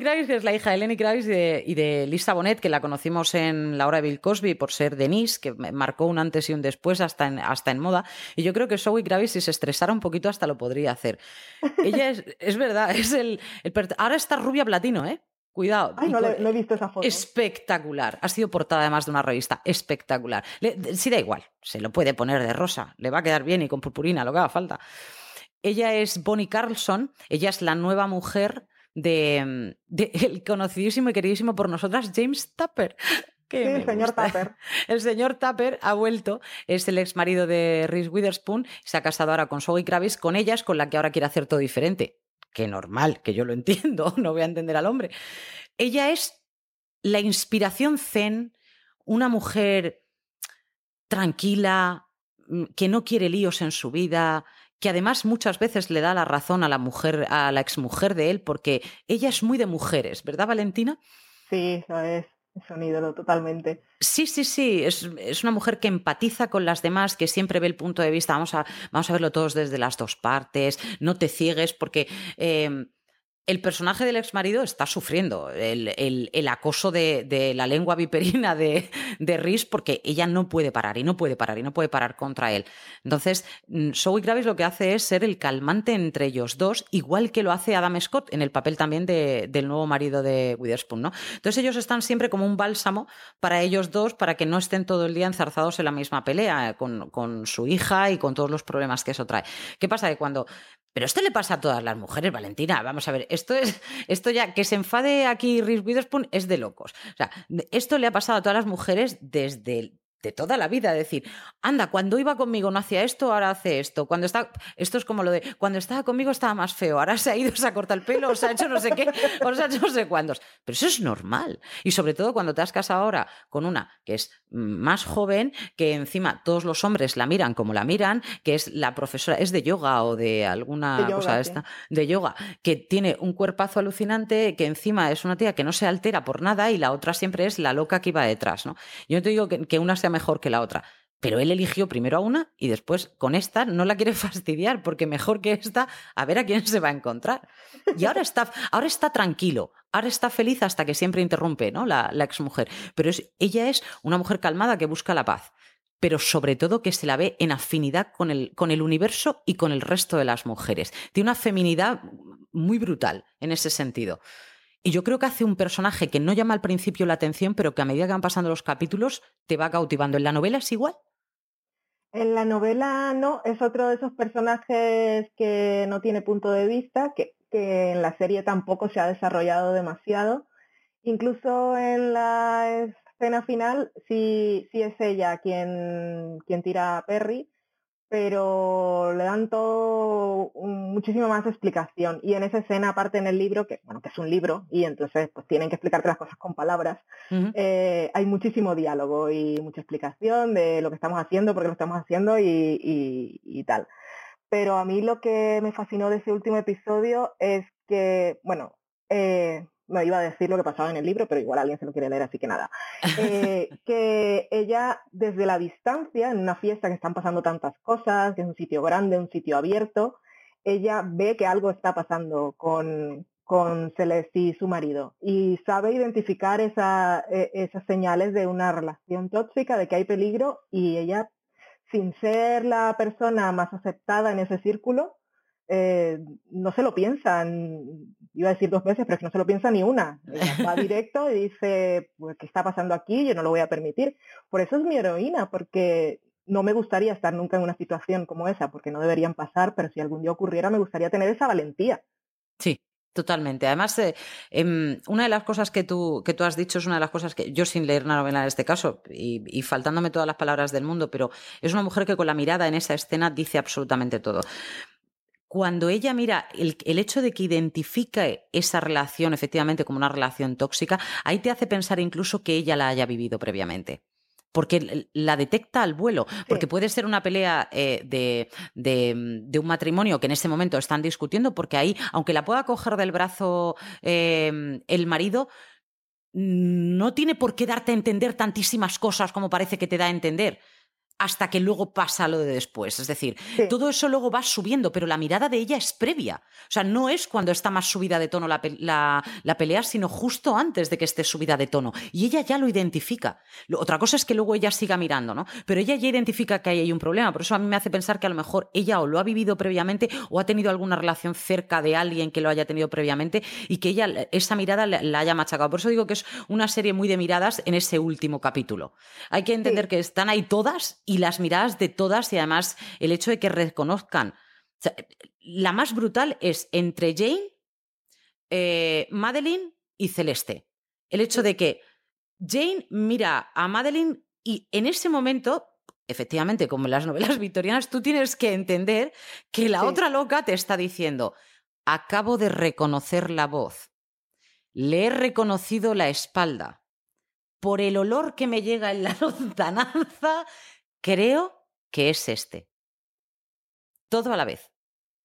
S1: Kravitz, que es la hija de Lenny Kravitz y de, Lisa Bonet, que la conocimos en La hora de Bill Cosby por ser Denise, que marcó un antes y un después hasta en, hasta en moda. Y yo creo que Zoe Kravitz, si se estresara un poquito, hasta lo podría hacer. Ella es, es verdad, es el, Ahora está rubia platino, ¿eh? Cuidado.
S2: Ay, no, he visto esa foto.
S1: Espectacular. Ha sido portada además de una revista. Espectacular. sí, da igual. Se lo puede poner de rosa. Le va a quedar bien y con purpurina, lo que haga falta. Ella es Bonnie Carlson. Ella es la nueva mujer de, el conocidísimo y queridísimo por nosotras James Tupper.
S2: sí, el señor Tupper.
S1: El señor Tupper ha vuelto, es el ex marido de Reese Witherspoon, se ha casado ahora con Zoe Kravitz, con ellas, con la que ahora quiere hacer todo diferente que normal, que yo lo entiendo, no voy a entender al hombre. Ella es la inspiración zen, una mujer tranquila, mm, que no quiere líos en su vida, que además muchas veces le da la razón a la mujer, a la exmujer de él, porque ella es muy de mujeres, ¿verdad, Valentina?
S2: Sí, eso es. Es ídolo totalmente.
S1: Sí, sí, sí. Es, es, una mujer que empatiza con las demás, que siempre ve el punto de vista. Vamos a, vamos a verlo todos desde las dos partes. No te ciegues, porque eh, el personaje del ex marido está sufriendo el, acoso de, la lengua viperina de, de porque ella no puede parar y no puede parar y no puede parar contra él. Entonces, mm, Zoe Gravis lo que hace es ser el calmante entre ellos dos, igual que lo hace Adam Scott en el papel también del nuevo marido de Witherspoon. ¿no? Entonces, ellos están siempre como un bálsamo para ellos dos, para que no estén todo el día enzarzados en la misma pelea con, con su hija y con todos los problemas que eso trae. ¿Qué pasa? Que cuando pero esto le pasa a todas las mujeres, Valentina. Vamos a ver, esto es, esto ya, que se enfade aquí Reese Witherspoon es de locos. O sea, esto le ha pasado a todas las mujeres desde de toda la vida, decir, anda, cuando iba conmigo no hacía esto, ahora hace esto. Cuando está, esto es como lo de, cuando estaba conmigo estaba más feo, ahora se ha ido, se ha cortado el pelo, o se ha hecho no sé qué, o se ha hecho no sé cuántos. Pero eso es normal. Y sobre todo cuando te has casado ahora con una que es más joven, que encima todos los hombres la miran como la miran, que es la profesora, es de yoga o de alguna cosa esta, de yoga, que tiene un cuerpazo alucinante, que encima es una tía que no se altera por nada y la otra siempre es la loca que iba detrás, ¿no? Yo te digo que, que una se mejor que la otra. Pero él eligió primero a una y después con esta no la quiere fastidiar porque mejor que esta, a ver a quién se va a encontrar. Y ahora está, ahora está tranquilo, ahora está feliz hasta que siempre interrumpe ¿no? la, la exmujer. Pero es, ella es una mujer calmada que busca la paz, pero sobre todo que se la ve en afinidad con el, con el universo y con el resto de las mujeres. Tiene una feminidad muy brutal en ese sentido. Y yo creo que hace un personaje que no llama al principio la atención, pero que a medida que van pasando los capítulos te va cautivando. ¿En la novela es igual?
S2: En la novela no, es otro de esos personajes que no tiene punto de vista, que, que en la serie tampoco se ha desarrollado demasiado. Incluso en la escena final sí, sí es ella quien, quien tira a Perry, pero le dan todo muchísimo más explicación. Y en esa escena, aparte en el libro, que bueno, que es un libro, y entonces pues tienen que explicarte las cosas con palabras, eh, hay muchísimo diálogo y mucha explicación de lo que estamos haciendo, por qué lo estamos haciendo y, y tal. Pero a mí lo que me fascinó de ese último episodio es que, bueno, eh, no iba a decir lo que pasaba en el libro, pero igual alguien se lo quiere leer, así que nada. Eh, que ella, desde la distancia, en una fiesta que están pasando tantas cosas, que es un sitio grande, un sitio abierto, ella ve que algo está pasando con, con Celeste y su marido y sabe identificar esa, e, esas señales de una relación tóxica, de que hay peligro y ella, sin ser la persona más aceptada en ese círculo, eh, no se lo piensan, iba a decir dos veces, pero es que no se lo piensa ni una. Va directo y dice, pues, ¿qué está pasando aquí? Yo no lo voy a permitir. Por eso es mi heroína, porque no me gustaría estar nunca en una situación como esa, porque no deberían pasar, pero si algún día ocurriera, me gustaría tener esa valentía.
S1: Sí, Totalmente. Además, eh, em, una de las cosas que tú, que tú has dicho es una de las cosas que yo sin leer una novela en este caso y, y, faltándome todas las palabras del mundo, pero es una mujer que con la mirada en esa escena dice absolutamente todo cuando ella mira el, hecho de que identifique esa relación efectivamente como una relación tóxica, ahí te hace pensar incluso que ella la haya vivido previamente. porque la detecta al vuelo, porque puede ser una pelea eh, de, de, de, un matrimonio que en ese momento están discutiendo, porque ahí, aunque la pueda coger del brazo eh, el marido, no tiene por qué darte a entender tantísimas cosas como parece que te da a entender hasta que luego pasa lo de después. Es decir, sí. todo eso luego va subiendo, pero la mirada de ella es previa. O sea, no es cuando está más subida de tono la, la, la, pelea, sino justo antes de que esté subida de tono. Y ella ya lo identifica. Otra cosa es que luego ella siga mirando, ¿no? Pero ella ya identifica que ahí hay un problema. Por eso a mí me hace pensar que a lo mejor ella o lo ha vivido previamente o ha tenido alguna relación cerca de alguien que lo haya tenido previamente y que ella esa mirada la haya machacado. Por eso digo que es una serie muy de miradas en ese último capítulo. Hay que entender sí. que están ahí todas y las miradas de todas y además el hecho de que reconozcan. O sea, la más brutal es entre Jane, eh, Madeline y Celeste. El hecho de que Jane mira a Madeline y en ese momento, efectivamente, como en las novelas victorianas, tú tienes que entender que la sí. otra loca te está diciendo, acabo de reconocer la voz, le he reconocido la espalda. Por el olor que me llega en la lontananza, Creo que es este. Todo a la vez.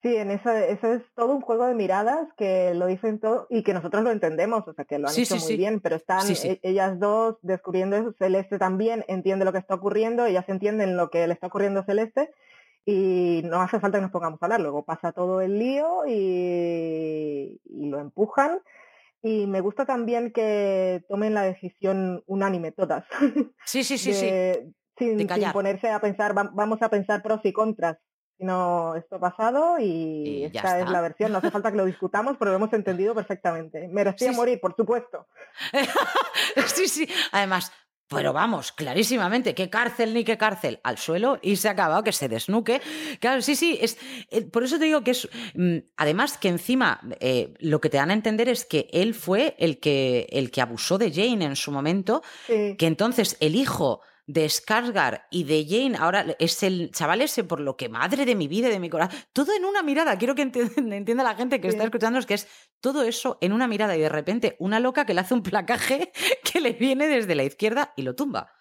S2: Sí, en eso, eso es todo un juego de miradas que lo dicen todo y que nosotros lo entendemos, o sea, que lo han
S1: sí,
S2: hecho
S1: sí,
S2: muy
S1: sí.
S2: bien, pero están
S1: sí.
S2: ellas dos descubriendo eso. Celeste también entiende lo que está ocurriendo, ellas entienden lo que le está ocurriendo a Celeste y no hace falta que nos pongamos a hablar. Luego pasa todo el lío y, y lo empujan. Y me gusta también que tomen la decisión unánime todas.
S1: Sí, sí, sí,
S2: de,
S1: sí.
S2: Sin,
S1: De
S2: sin ponerse a pensar, va- vamos a pensar pros y contras, sino esto pasado y,
S1: Y
S2: esta es la versión, no hace falta que lo discutamos, pero lo hemos entendido perfectamente. Merecía
S1: Sí, sí.
S2: morir, por supuesto.
S1: sí, sí. Además, pero vamos, clarísimamente, qué cárcel ni qué cárcel, al suelo y se ha acabado, que se desnuque. Claro, sí, sí, es, eh, por eso te digo que es, mm, además que encima eh, lo que te dan a entender es que él fue el que, el que abusó de Jane en su momento,
S2: Sí,
S1: que entonces el hijo de Skarsgård y de Jane ahora es el chaval ese por lo que madre de mi vida y de mi corazón, todo en una mirada, quiero que enti- entienda la gente que
S2: Sí.
S1: está escuchándonos que es todo eso en una mirada y de repente una loca que le hace un placaje que le viene desde la izquierda y lo tumba.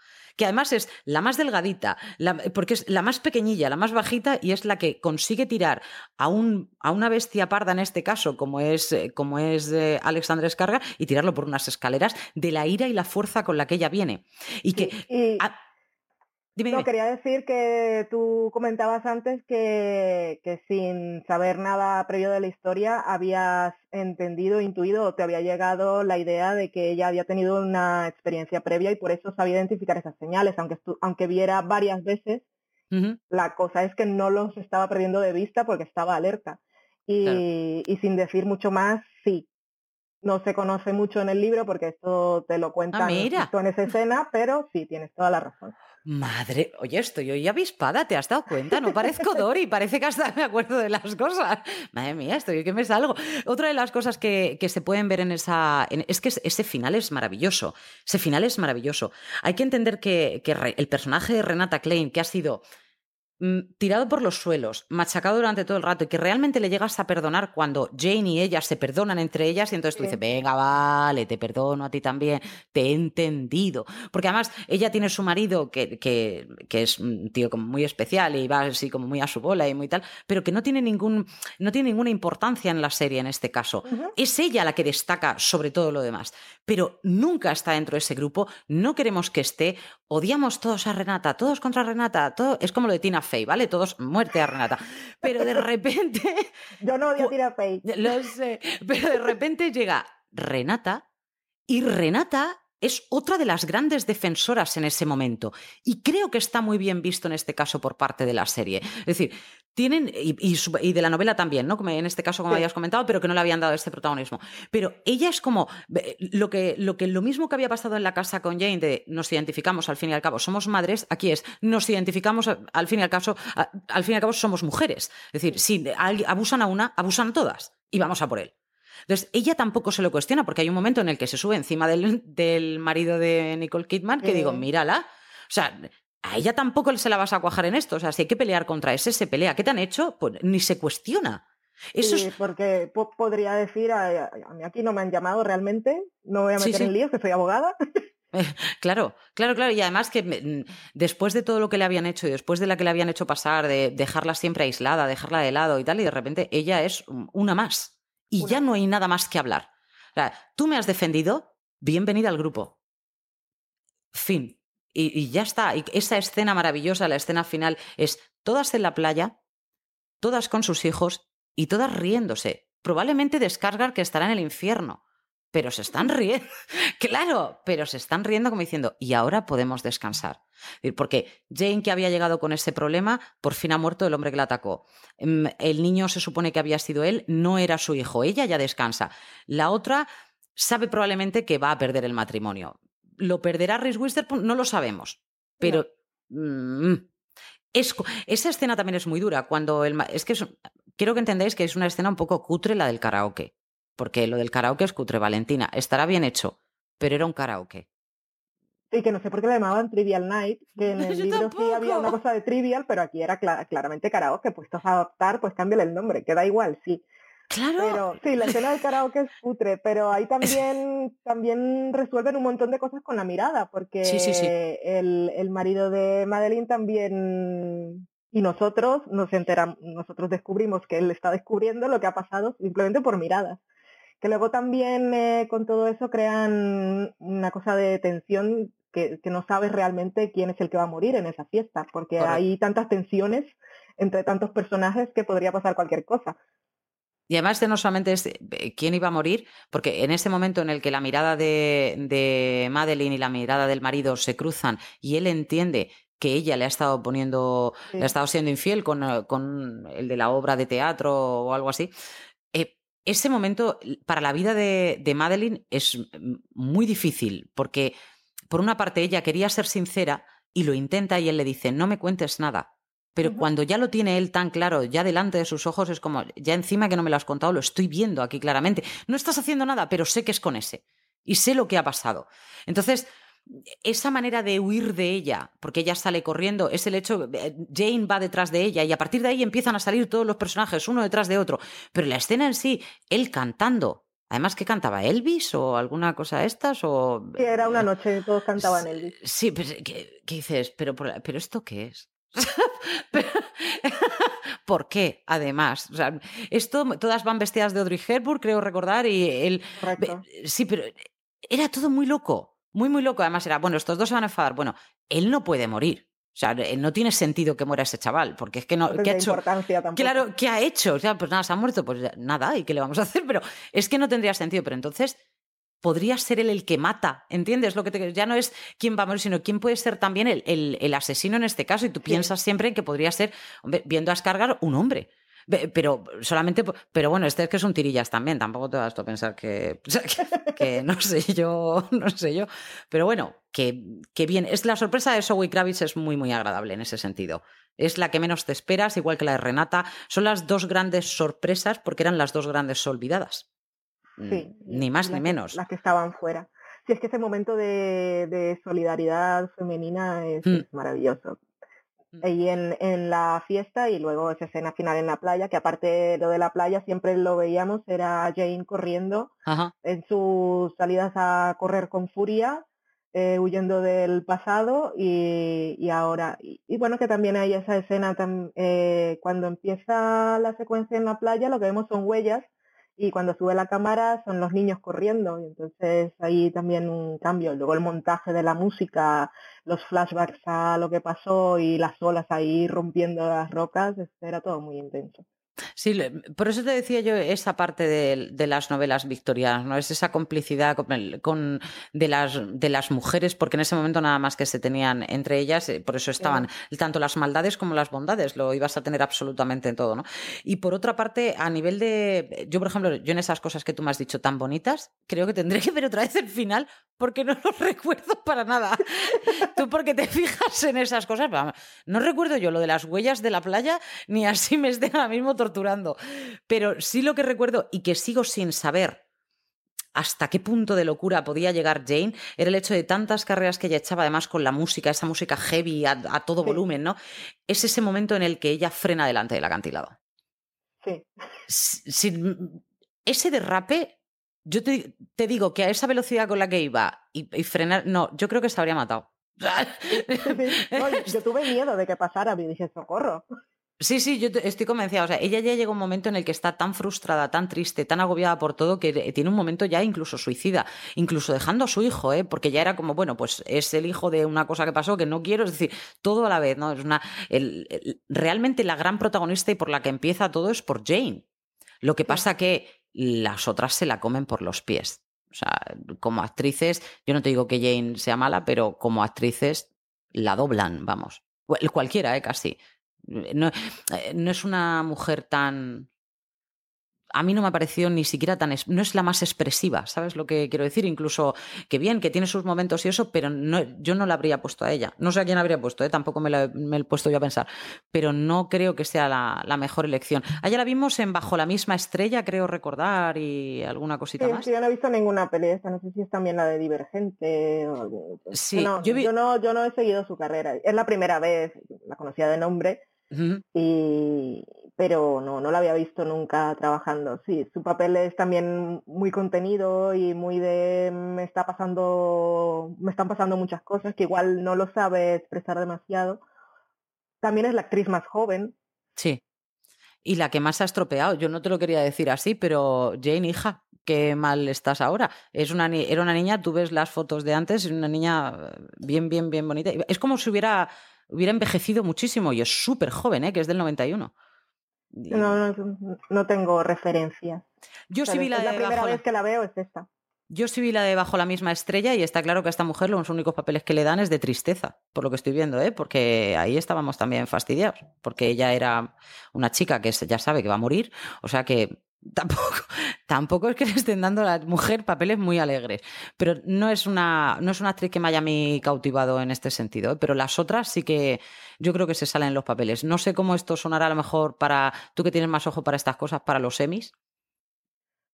S1: Que además es la más delgadita, la- porque es la más pequeñilla, la más bajita y es la que consigue tirar a, un, a una bestia parda en este caso, como es, eh, como es eh, Alexandra Escarga, y tirarlo por unas escaleras de la ira y la fuerza con la que ella viene. Y que.
S2: Y
S1: dime,
S2: no, quería decir que tú comentabas antes que, que sin saber nada previo de la historia habías entendido, intuido o te había llegado la idea de que ella había tenido una experiencia previa y por eso sabía identificar esas señales, aunque, aunque viera varias veces. La cosa es que no los estaba perdiendo de vista porque estaba alerta. Y,
S1: Claro.
S2: y sin decir mucho más, sí. No se conoce mucho en el libro porque esto te lo cuentan
S1: Ah,
S2: justo en esa escena, pero sí, tienes toda la razón.
S1: Madre, oye, estoy hoy avispada, ¿te has dado cuenta? No parezco Dory, parece que hasta me acuerdo de las cosas. Madre mía, estoy que me salgo. Otra de las cosas que, que se pueden ver en esa. en- es que es- ese final es maravilloso. Ese final es maravilloso. Hay que entender que, que el personaje de Renata Klein, que ha sido tirado por los suelos, machacado durante todo el rato y que realmente le llegas a perdonar cuando Jane y ella se perdonan entre ellas y entonces tú dices, venga, vale, te perdono a ti también, te he entendido. Porque además ella tiene su marido que, que, que es un tío como muy especial y va así como muy a su bola y muy tal, pero que no tiene, ningún, no tiene ninguna importancia en la serie en este caso. Es ella la que destaca sobre todo lo demás, pero nunca está dentro de ese grupo, no queremos que esté, odiamos todos a Renata, todos contra Renata, todo, es como lo de Tina Fey, ¿vale? Todos muerte a Renata. Pero de repente,
S2: Yo no odio a Tira Fey.
S1: lo sé, pero de repente llega Renata y Renata es otra de las grandes defensoras en ese momento. Y creo que está muy bien visto en este caso por parte de la serie. Es decir, tienen, y, y su- y de la novela también, ¿no? Como en este caso, como
S2: Sí.
S1: habías comentado, pero que no le habían dado este protagonismo. Pero ella es como lo que, lo que lo mismo que había pasado en la casa con Jane, de nos identificamos al fin y al cabo, somos madres, aquí es, nos identificamos al fin y al cabo, a- al fin y al cabo somos mujeres. Es decir, si abusan a una, abusan a todas. Y vamos a por él. Entonces, ella tampoco se lo cuestiona, porque hay un momento en el que se sube encima del, del marido de Nicole Kidman que digo, mírala. O sea, a ella tampoco se la vas a cuajar en esto. O sea, si hay que pelear contra ese, se pelea. ¿Qué te han hecho? Pues ni se cuestiona. Eso
S2: Sí,
S1: es.
S2: porque po- podría decir, a, a mí aquí no me han llamado realmente, no voy a meter
S1: Sí, sí.
S2: en líos, que soy abogada,
S1: Claro, claro, claro. Y además que mm, después de todo lo que le habían hecho y después de la que le habían hecho pasar, de dejarla siempre aislada, dejarla de lado y tal, y de repente ella es una más. Y ya no hay nada más que hablar. O sea, tú me has defendido, bienvenida al grupo. Fin. Y, y ya está. Y esa escena maravillosa, la escena final, es todas en la playa, todas con sus hijos y todas riéndose. Probablemente descargar que estará en el infierno pero se están riendo. claro, pero se están riendo como diciendo, y ahora podemos descansar. Porque Jane, que había llegado con ese problema, por fin ha muerto el hombre que la atacó. Mm, el niño se supone que había sido él, no era su hijo. Ella ya descansa. La otra sabe probablemente que va a perder el matrimonio. ¿Lo perderá Reese Witherspoon? No lo sabemos. Pero. Mm, esa escena también es muy dura. Cuando el, es que quiero que entendáis que es una escena un poco cutre la del karaoke. Porque lo del karaoke es cutre, Valentina. Estará bien hecho, pero era un karaoke.
S2: Sí, que no sé por qué le llamaban Trivial Night, que en el libro sí había una cosa de trivial, pero aquí era claramente karaoke, puestos a adaptar, pues cámbiale el nombre, queda igual, sí.
S1: Claro.
S2: Pero sí, la escena del karaoke es cutre, pero ahí también, también resuelven un montón de cosas con la mirada, porque El, el marido de Madeline también y nosotros nos enteramos, nosotros descubrimos que él está descubriendo lo que ha pasado simplemente por miradas que luego también eh, con todo eso crean una cosa de tensión que, no sabes realmente quién es el que va a morir en esa fiesta, porque hay tantas tensiones entre tantos personajes que podría pasar cualquier cosa.
S1: Y además de no solamente es eh, quién iba a morir, porque en ese momento en el que la mirada de, de Madeline y la mirada del marido se cruzan y él entiende que ella le ha estado poniendo, le ha estado siendo infiel con, eh, con, el de la obra de teatro o algo así, ese momento para la vida de, de Madeline es muy difícil, porque por una parte ella quería ser sincera y lo intenta y él le dice, no me cuentes nada. Pero cuando ya lo tiene él tan claro, ya delante de sus ojos, es como, ya encima que no me lo has contado, lo estoy viendo aquí claramente. No estás haciendo nada, pero sé que es con ese. Y sé lo que ha pasado. Entonces, esa manera de huir de ella, porque ella sale corriendo, es el hecho, eh, Jane va detrás de ella y a partir de ahí empiezan a salir todos los personajes uno detrás de otro, pero la escena en sí, él cantando, además que cantaba Elvis o alguna cosa de estas o...
S2: Sí, era una noche, todos cantaban Elvis.
S1: Sí, pues, ¿qué, dices? Pero, pero ¿esto qué es? ¿Por qué? Además, o sea, esto, todas van vestidas de Audrey Hepburn, creo recordar, y él... Sí, pero era todo muy loco. Muy, muy loco. Además era, bueno, estos dos se van a enfadar. Bueno, él no puede morir. O sea, no tiene sentido que muera ese chaval, porque es que no. ¿qué ha hecho? Claro, ¿qué ha hecho? O sea, pues nada, se ha muerto, pues nada, ¿y qué le vamos a hacer? Pero es que no tendría sentido. Pero entonces podría ser él el que mata, ¿entiendes? Lo que te, ya no es quién va a morir, sino quién puede ser también el, el, asesino en este caso. Y tú piensas siempre que podría ser, hombre, viendo a escargar un hombre. Pero solamente, pero bueno, este es que son tirillas también, tampoco te vas a pensar que, que, no sé yo, no sé yo. Pero bueno, que, que bien, es la sorpresa de Zoe Kravitz es muy, muy agradable en ese sentido. Es la que menos te esperas, igual que la de Renata. Son las dos grandes sorpresas porque eran las dos grandes olvidadas.
S2: Sí,
S1: ni más ni menos.
S2: Las que estaban fuera. Si es que ese momento de, de solidaridad femenina es mm. maravilloso ahí en, en, la fiesta y luego esa escena final en la playa, que aparte de lo de la playa siempre lo veíamos, era Jane corriendo en sus salidas a correr con furia, eh, huyendo del pasado y, y ahora, y, bueno que también hay esa escena eh, cuando empieza la secuencia en la playa, lo que vemos son huellas y cuando sube la cámara son los niños corriendo y entonces ahí también un cambio. Luego el montaje de la música, los flashbacks a lo que pasó y las olas ahí rompiendo las rocas, era todo muy intenso.
S1: Sí, por eso te decía yo esa parte de, las novelas victorianas, ¿no? Es esa complicidad con, de, las, de las mujeres, porque en ese momento nada más que se tenían entre ellas, eh, por eso estaban tanto las maldades como las bondades, lo ibas a tener absolutamente en todo, ¿no? Y por otra parte, a nivel de. Yo, por ejemplo, yo en esas cosas que tú me has dicho tan bonitas, creo que tendré que ver otra vez el final porque no lo recuerdo para nada. tú, porque te fijas en esas cosas, no recuerdo yo lo de las huellas de la playa, ni así me esté ahora mismo torturando. Pero sí lo que recuerdo y que sigo sin saber hasta qué punto de locura podía llegar Jane era el hecho de tantas carreras que ella echaba, además con la música, esa música heavy a, todo volumen, ¿no? Es ese momento en el que ella frena delante del acantilado.
S2: Sí.
S1: ese derrape Yo te, te digo que a esa velocidad con la que iba y, y frenar, no, yo creo que se habría matado.
S2: No, yo tuve miedo de que pasara, me dije, socorro.
S1: Sí, sí, yo estoy convencida. O sea, ella ya llega un momento en el que está tan frustrada, tan triste, tan agobiada por todo, que tiene un momento ya incluso suicida, incluso dejando a su hijo, ¿eh? porque ya era como, bueno, pues es el hijo de una cosa que pasó que no quiero, es decir, todo a la vez, ¿no? Es una. realmente la gran protagonista y por la que empieza todo es por Jane. Lo que pasa que las otras se la comen por los pies. O sea, como actrices, yo no te digo que Jane sea mala, pero como actrices la doblan, vamos. Cual- Cualquiera, ¿eh? Casi. No, eh, no es una mujer tan... A mí no me ha parecido ni siquiera tan... No es la más expresiva, ¿sabes lo que quiero decir? Incluso que bien, que tiene sus momentos y eso, pero no, yo no la habría puesto a ella. No sé a quién habría puesto, ¿eh? tampoco me la me he puesto yo a pensar, pero no creo que sea la, la mejor elección. Ayer la vimos en Bajo la misma estrella, creo recordar, y alguna cosita
S2: Sí,
S1: más.
S2: sí, yo no he visto ninguna peli esta, no sé si es también la de Divergente o algo.
S1: Sí,
S2: no,
S1: yo vi-
S2: yo no, yo no he seguido su carrera. Es la primera vez, la conocía de nombre, Y pero no, no la había visto nunca trabajando. Sí, su papel es también muy contenido y muy de me está pasando, me están pasando muchas cosas que igual no lo sabe expresar demasiado. También es la actriz más joven.
S1: Sí. Y la que más se ha estropeado, yo no te lo quería decir así, pero Jane, hija, qué mal estás ahora. Es una, era una niña, tú ves las fotos de antes, es una niña eh, bien, bien, bien bonita. Es como si hubiera, hubiera envejecido muchísimo y es súper joven, ¿eh? que es del 91. Y-
S2: No, no, no tengo referencias.
S1: yo sí vi la
S2: es la
S1: de
S2: primera
S1: la-
S2: vez que la veo, es esta.
S1: Yo sí vi la de Bajo la misma estrella y está claro que a esta mujer los únicos papeles que le dan es de tristeza, por lo que estoy viendo, ¿eh? porque ahí estábamos también fastidiados, porque ella era una chica que ya sabe que va a morir, o sea que tampoco, tampoco es que le estén dando a la mujer papeles muy alegres, pero no es una, no es una actriz que me haya cautivado en este sentido, ¿eh? pero las otras sí que yo creo que se salen los papeles. No sé cómo esto sonará a lo mejor para, tú que tienes más ojo para estas cosas, para los semis.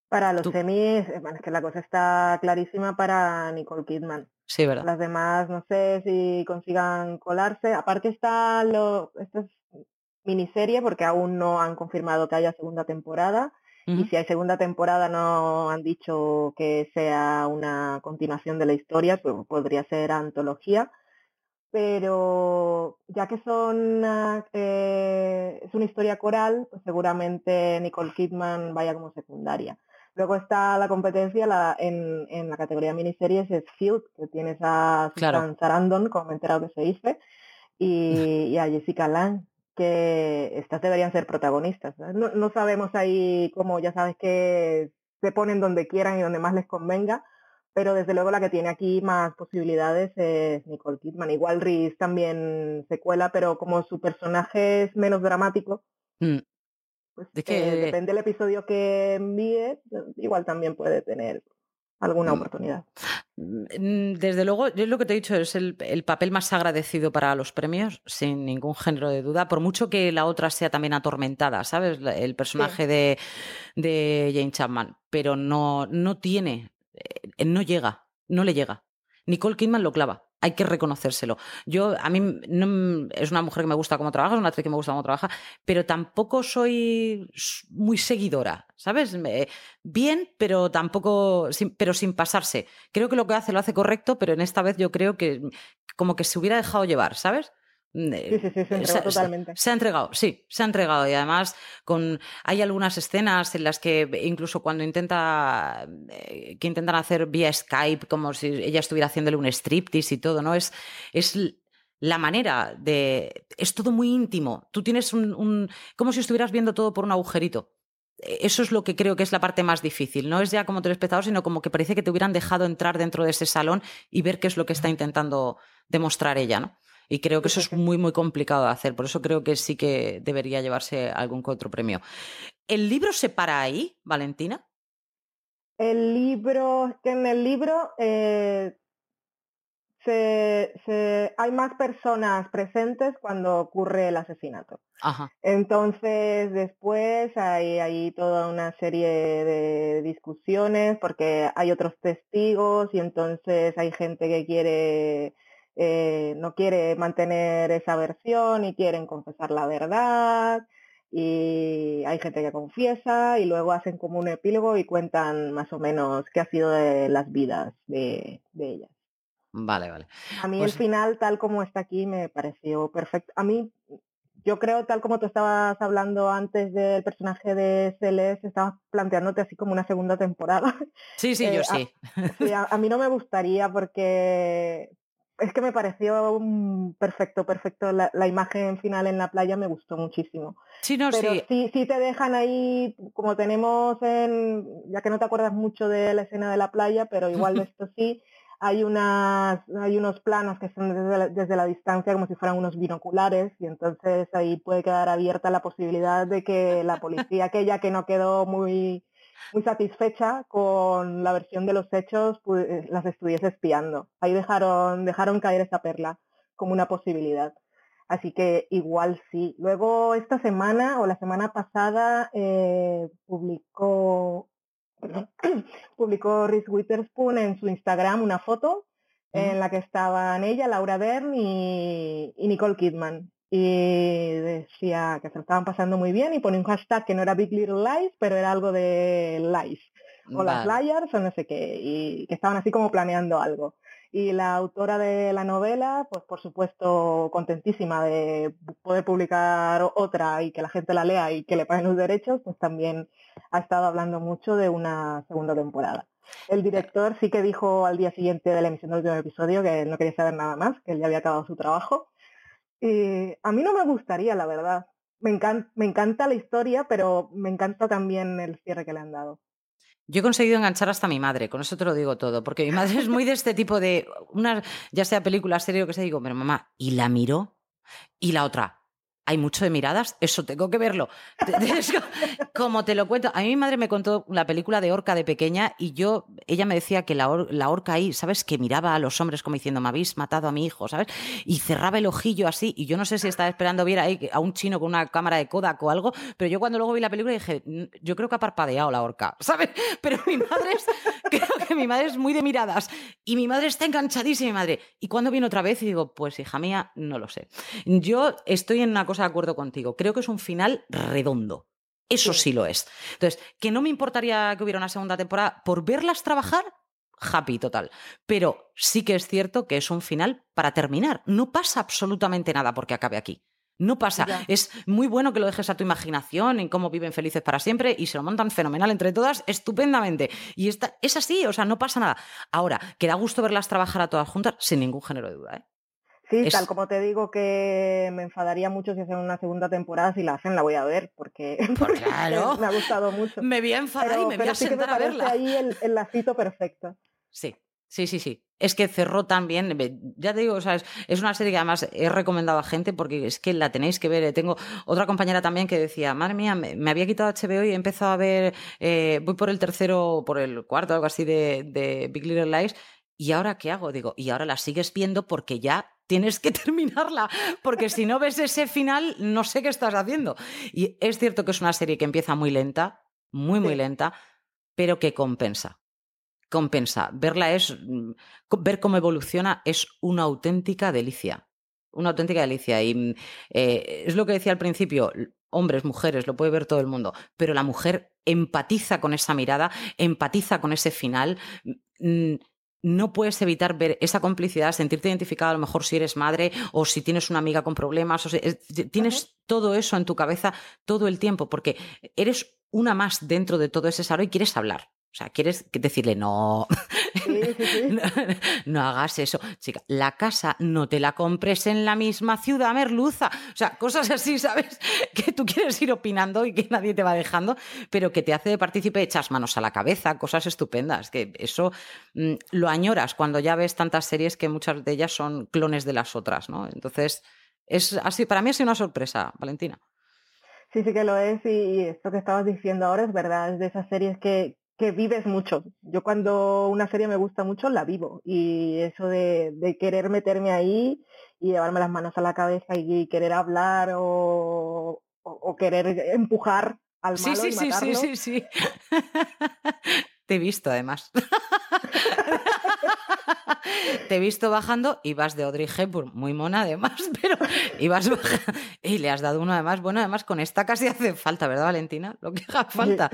S2: Para los semis, eh, bueno, es que la cosa está clarísima para Nicole Kidman.
S1: Sí, ¿verdad?
S2: Las demás no sé si consigan colarse. Aparte está lo, esta es miniserie porque aún no han confirmado que haya segunda temporada. Y si hay segunda temporada no han dicho que sea una continuación de la historia, pues podría ser antología. Pero ya que son eh, es una historia coral, pues seguramente Nicole Kidman vaya como secundaria. Luego está la competencia la- en, en la categoría miniseries es Field, que tienes a
S1: Claro.
S2: Susan Sarandon, como me he enterado que se dice, y, y a Jessica Lange, que estas deberían ser protagonistas. ¿no? No, sabemos ahí cómo, ya sabes que se ponen donde quieran y donde más les convenga, pero desde luego la que tiene aquí más posibilidades es Nicole Kidman. Igual Reese también se cuela, pero como su personaje es menos dramático,
S1: Mm.
S2: pues
S1: Es
S2: eh,
S1: que-
S2: depende del episodio que envíe, igual también puede tener alguna
S1: Mm.
S2: oportunidad.
S1: Mm, Desde luego, yo lo que te he dicho es el, el papel más agradecido para los premios, sin ningún género de duda, por mucho que la otra sea también atormentada, ¿sabes? El personaje de, de Jane Chapman, pero no, no tiene, eh, no llega, no le llega. Nicole Kidman lo clava. Hay que reconocérselo. Yo, a mí, es una mujer que me gusta cómo trabaja, es una actriz que me gusta cómo trabaja, pero tampoco soy muy seguidora, ¿sabes? Bien, pero tampoco, pero sin pasarse. Creo que lo que hace lo hace correcto, pero en esta vez yo creo que como que se hubiera dejado llevar, ¿sabes? Mm,
S2: Sí, sí, sí, se entregó totalmente.
S1: se ha entregado, sí, se ha entregado y además con hay algunas escenas en las que incluso cuando intenta eh, que intentan hacer vía Skype como si ella estuviera haciéndole un striptease y todo, ¿no? Es es la manera de es todo muy íntimo. Tú tienes un, un como si estuvieras viendo todo por un agujerito. Eh, Eso es lo que creo que es la parte más difícil. No es ya como telespectador, sino como que parece que te hubieran dejado entrar dentro de ese salón y ver qué es lo que está intentando demostrar ella, ¿no? Y creo que eso es muy, muy complicado de hacer. Por eso creo que sí que debería llevarse algún otro premio. ¿El libro se para ahí, Valentina?
S2: El libro, que en el libro eh, se, se- hay más personas presentes cuando ocurre el asesinato.
S1: Ajá.
S2: Entonces después hay, hay toda una serie de discusiones porque hay otros testigos y entonces hay gente que quiere eh, no quiere mantener esa versión y quieren confesar la verdad. y hay gente que confiesa y luego hacen como un epílogo y cuentan más o menos qué ha sido de las vidas de, de ellas.
S1: Vale, vale.
S2: A mí
S1: Pues-
S2: el final, tal como está aquí, me pareció perfecto. A mí, yo creo, tal como tú estabas hablando antes del personaje de Celeste, estabas planteándote así como una segunda temporada.
S1: Sí, sí,
S2: Eh,
S1: yo sí.
S2: Sí, a, a mí no me gustaría porque es que me pareció un perfecto, perfecto. La, la imagen final en la playa me gustó muchísimo.
S1: Sí, no,
S2: Pero
S1: sí.
S2: sí, sí te dejan ahí, como tenemos en, ya que no te acuerdas mucho de la escena de la playa, pero igual de esto sí, hay unas, hay unos planos que son desde la, desde la distancia como si fueran unos binoculares y entonces ahí puede quedar abierta la posibilidad de que la policía, aquella que no quedó muy, muy satisfecha con la versión de los hechos, pues, las estuviese espiando. Ahí dejaron, dejaron caer esa perla como una posibilidad. Así que igual sí. Luego esta semana o la semana pasada eh, publicó perdón, publicó Reese Witherspoon en su Instagram una foto en la que estaban ella, Laura Dern y, y Nicole Kidman. Y decía que se lo estaban pasando muy bien y pone un hashtag que no era Big Little Lies, pero era algo de lies. O las liars o no sé qué. Y que estaban así como planeando algo. Y la autora de la novela, pues por supuesto contentísima de poder publicar otra y que la gente la lea y que le paguen los derechos, pues también ha estado hablando mucho de una segunda temporada. El director sí que dijo al día siguiente de la emisión del último episodio que no quería saber nada más, que él ya había acabado su trabajo. Y a mí no me gustaría, la verdad. Me encanta, me encanta la historia, pero me encanta también el cierre que le han dado.
S1: Yo he conseguido enganchar hasta a mi madre, con eso te lo digo todo, porque mi madre es muy de este tipo de, una, ya sea película, serie o que sea, digo, pero mamá, ¿y la miró? Y la otra, hay mucho de miradas, eso tengo que verlo. Como te lo cuento, a mí mi madre me contó la película de Orca de pequeña y yo, ella me decía que la orca ahí, ¿sabes? Que miraba a los hombres como diciendo, me habéis matado a mi hijo, ¿sabes? Y cerraba el ojillo así y yo no sé si estaba esperando ver ahí a un chino con una cámara de Kodak o algo, pero yo cuando luego vi la película dije, "Mm, yo creo que ha parpadeado la orca, ¿sabes? Pero mi madre es, creo que mi madre es muy de miradas y mi madre está enganchadísima, mi madre. Y cuando viene otra vez y digo, pues hija mía, no lo sé. Yo estoy en una cosa de acuerdo contigo. Creo que es un final redondo. Eso sí lo es. Entonces, que no me importaría que hubiera una segunda temporada por verlas trabajar, happy total. Pero sí que es cierto que es un final para terminar. No pasa absolutamente nada porque acabe aquí. No pasa.
S2: Ya.
S1: Es muy bueno que lo dejes a tu imaginación en cómo viven felices para siempre y se lo montan fenomenal entre todas, estupendamente. Y esta, es así, o sea, no pasa nada. Ahora, que da gusto verlas trabajar a todas juntas, sin ningún género de duda. ¿eh?
S2: Sí,
S1: Es-
S2: tal como te digo que me enfadaría mucho si hacen una segunda temporada, si la hacen la voy a ver, porque, porque
S1: claro.
S2: me ha gustado mucho.
S1: Me voy a enfadar
S2: Pero,
S1: y me voy a
S2: sí que me
S1: a verla.
S2: ahí el, el lacito perfecto.
S1: Sí, sí, sí, sí. Es que cerró también, ya te digo, o sea, es, es una serie que además he recomendado a gente porque es que la tenéis que ver. eh. Tengo otra compañera también que decía, madre mía, me, me había quitado HBO y he empezado a ver, eh, voy por el tercero, por el cuarto, algo así de, de Big Little Lies. ¿Y ahora qué hago? Digo, y ahora la sigues viendo porque ya tienes que terminarla, porque si no ves ese final, no sé qué estás haciendo. Y es cierto que es una serie que empieza muy lenta, muy, muy
S2: Sí.
S1: lenta, pero que compensa compensa. Verla es, mm, ver cómo evoluciona es una auténtica delicia. Una auténtica delicia. Y mm, eh, es lo que decía al principio, hombres, mujeres, lo puede ver todo el mundo, pero la mujer empatiza con esa mirada, empatiza con ese final. mm, No puedes evitar ver esa complicidad, sentirte identificado a lo mejor si eres madre o si tienes una amiga con problemas, o si- es- tienes todo eso en tu cabeza todo el tiempo, porque eres una más dentro de todo ese saro y quieres hablar. O sea, quieres decirle, no, No hagas eso. Chica, la casa no te la compres en la misma ciudad, merluza. O sea, cosas así, ¿sabes? Que tú quieres ir opinando y que nadie te va dejando, pero que te hace de partícipe, echas manos a la cabeza, cosas estupendas. Que eso mm, lo añoras cuando ya ves tantas series que muchas de ellas son clones de las otras, ¿no? Entonces, es así, para mí ha sido una sorpresa, Valentina.
S2: Sí, sí que lo es y, y esto que estabas diciendo ahora es verdad, es de esas series que, que vives mucho. Yo cuando una serie me gusta mucho la vivo y eso de, de querer meterme ahí y llevarme las manos a la cabeza y, querer hablar o, o, o querer empujar al
S1: Sí,
S2: malo
S1: sí,
S2: y
S1: sí, sí,
S2: matarlo.
S1: sí, sí. Te he visto, además. te he visto bajando y vas de Audrey Hepburn, muy mona además, pero ibas bajando y le has dado uno además, bueno, además con esta casi hace falta, ¿verdad, Valentina? Lo que haga falta.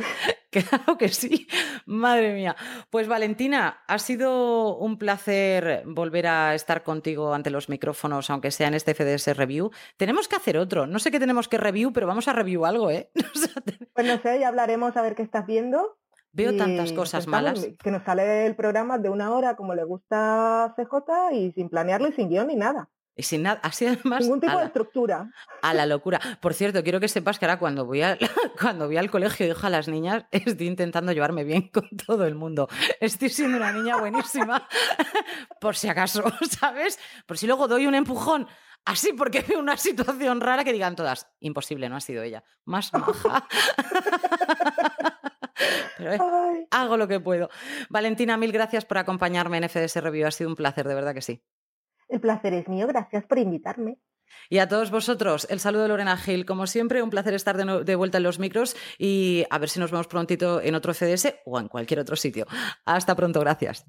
S1: Claro que sí, madre mía. Pues Valentina, ha sido un placer volver a estar contigo ante los micrófonos, aunque sea en este FDS Review. Tenemos que hacer otro, no sé qué tenemos que review, pero vamos a review algo, ¿eh?
S2: Pues no sé, ya hablaremos a ver qué estás viendo.
S1: Veo
S2: Y,
S1: tantas cosas malas.
S2: Que nos sale el programa de una hora como le gusta a CJ y sin planearlo y sin guion ni nada.
S1: Y sin nada, así además.
S2: Ningún tipo de estructura.
S1: A la locura. Por cierto, quiero que sepas que ahora cuando voy, a, cuando voy al colegio y dejo a las niñas, estoy intentando llevarme bien con todo el mundo. Estoy siendo una niña buenísima, por si acaso, ¿sabes? Por si luego doy un empujón, así porque veo una situación rara que digan todas, imposible, no ha sido ella. Más maja. Pero, eh, hago lo que puedo. Valentina, mil gracias por acompañarme en FDS Review. Ha sido un placer, de verdad que sí.
S2: El placer es mío, gracias por invitarme.
S1: Y a todos vosotros, el saludo de Lorena Gil. Como siempre, un placer estar de, vuelta en los micros y a ver si nos vemos prontito en otro FDS o en cualquier otro sitio. Hasta pronto, gracias.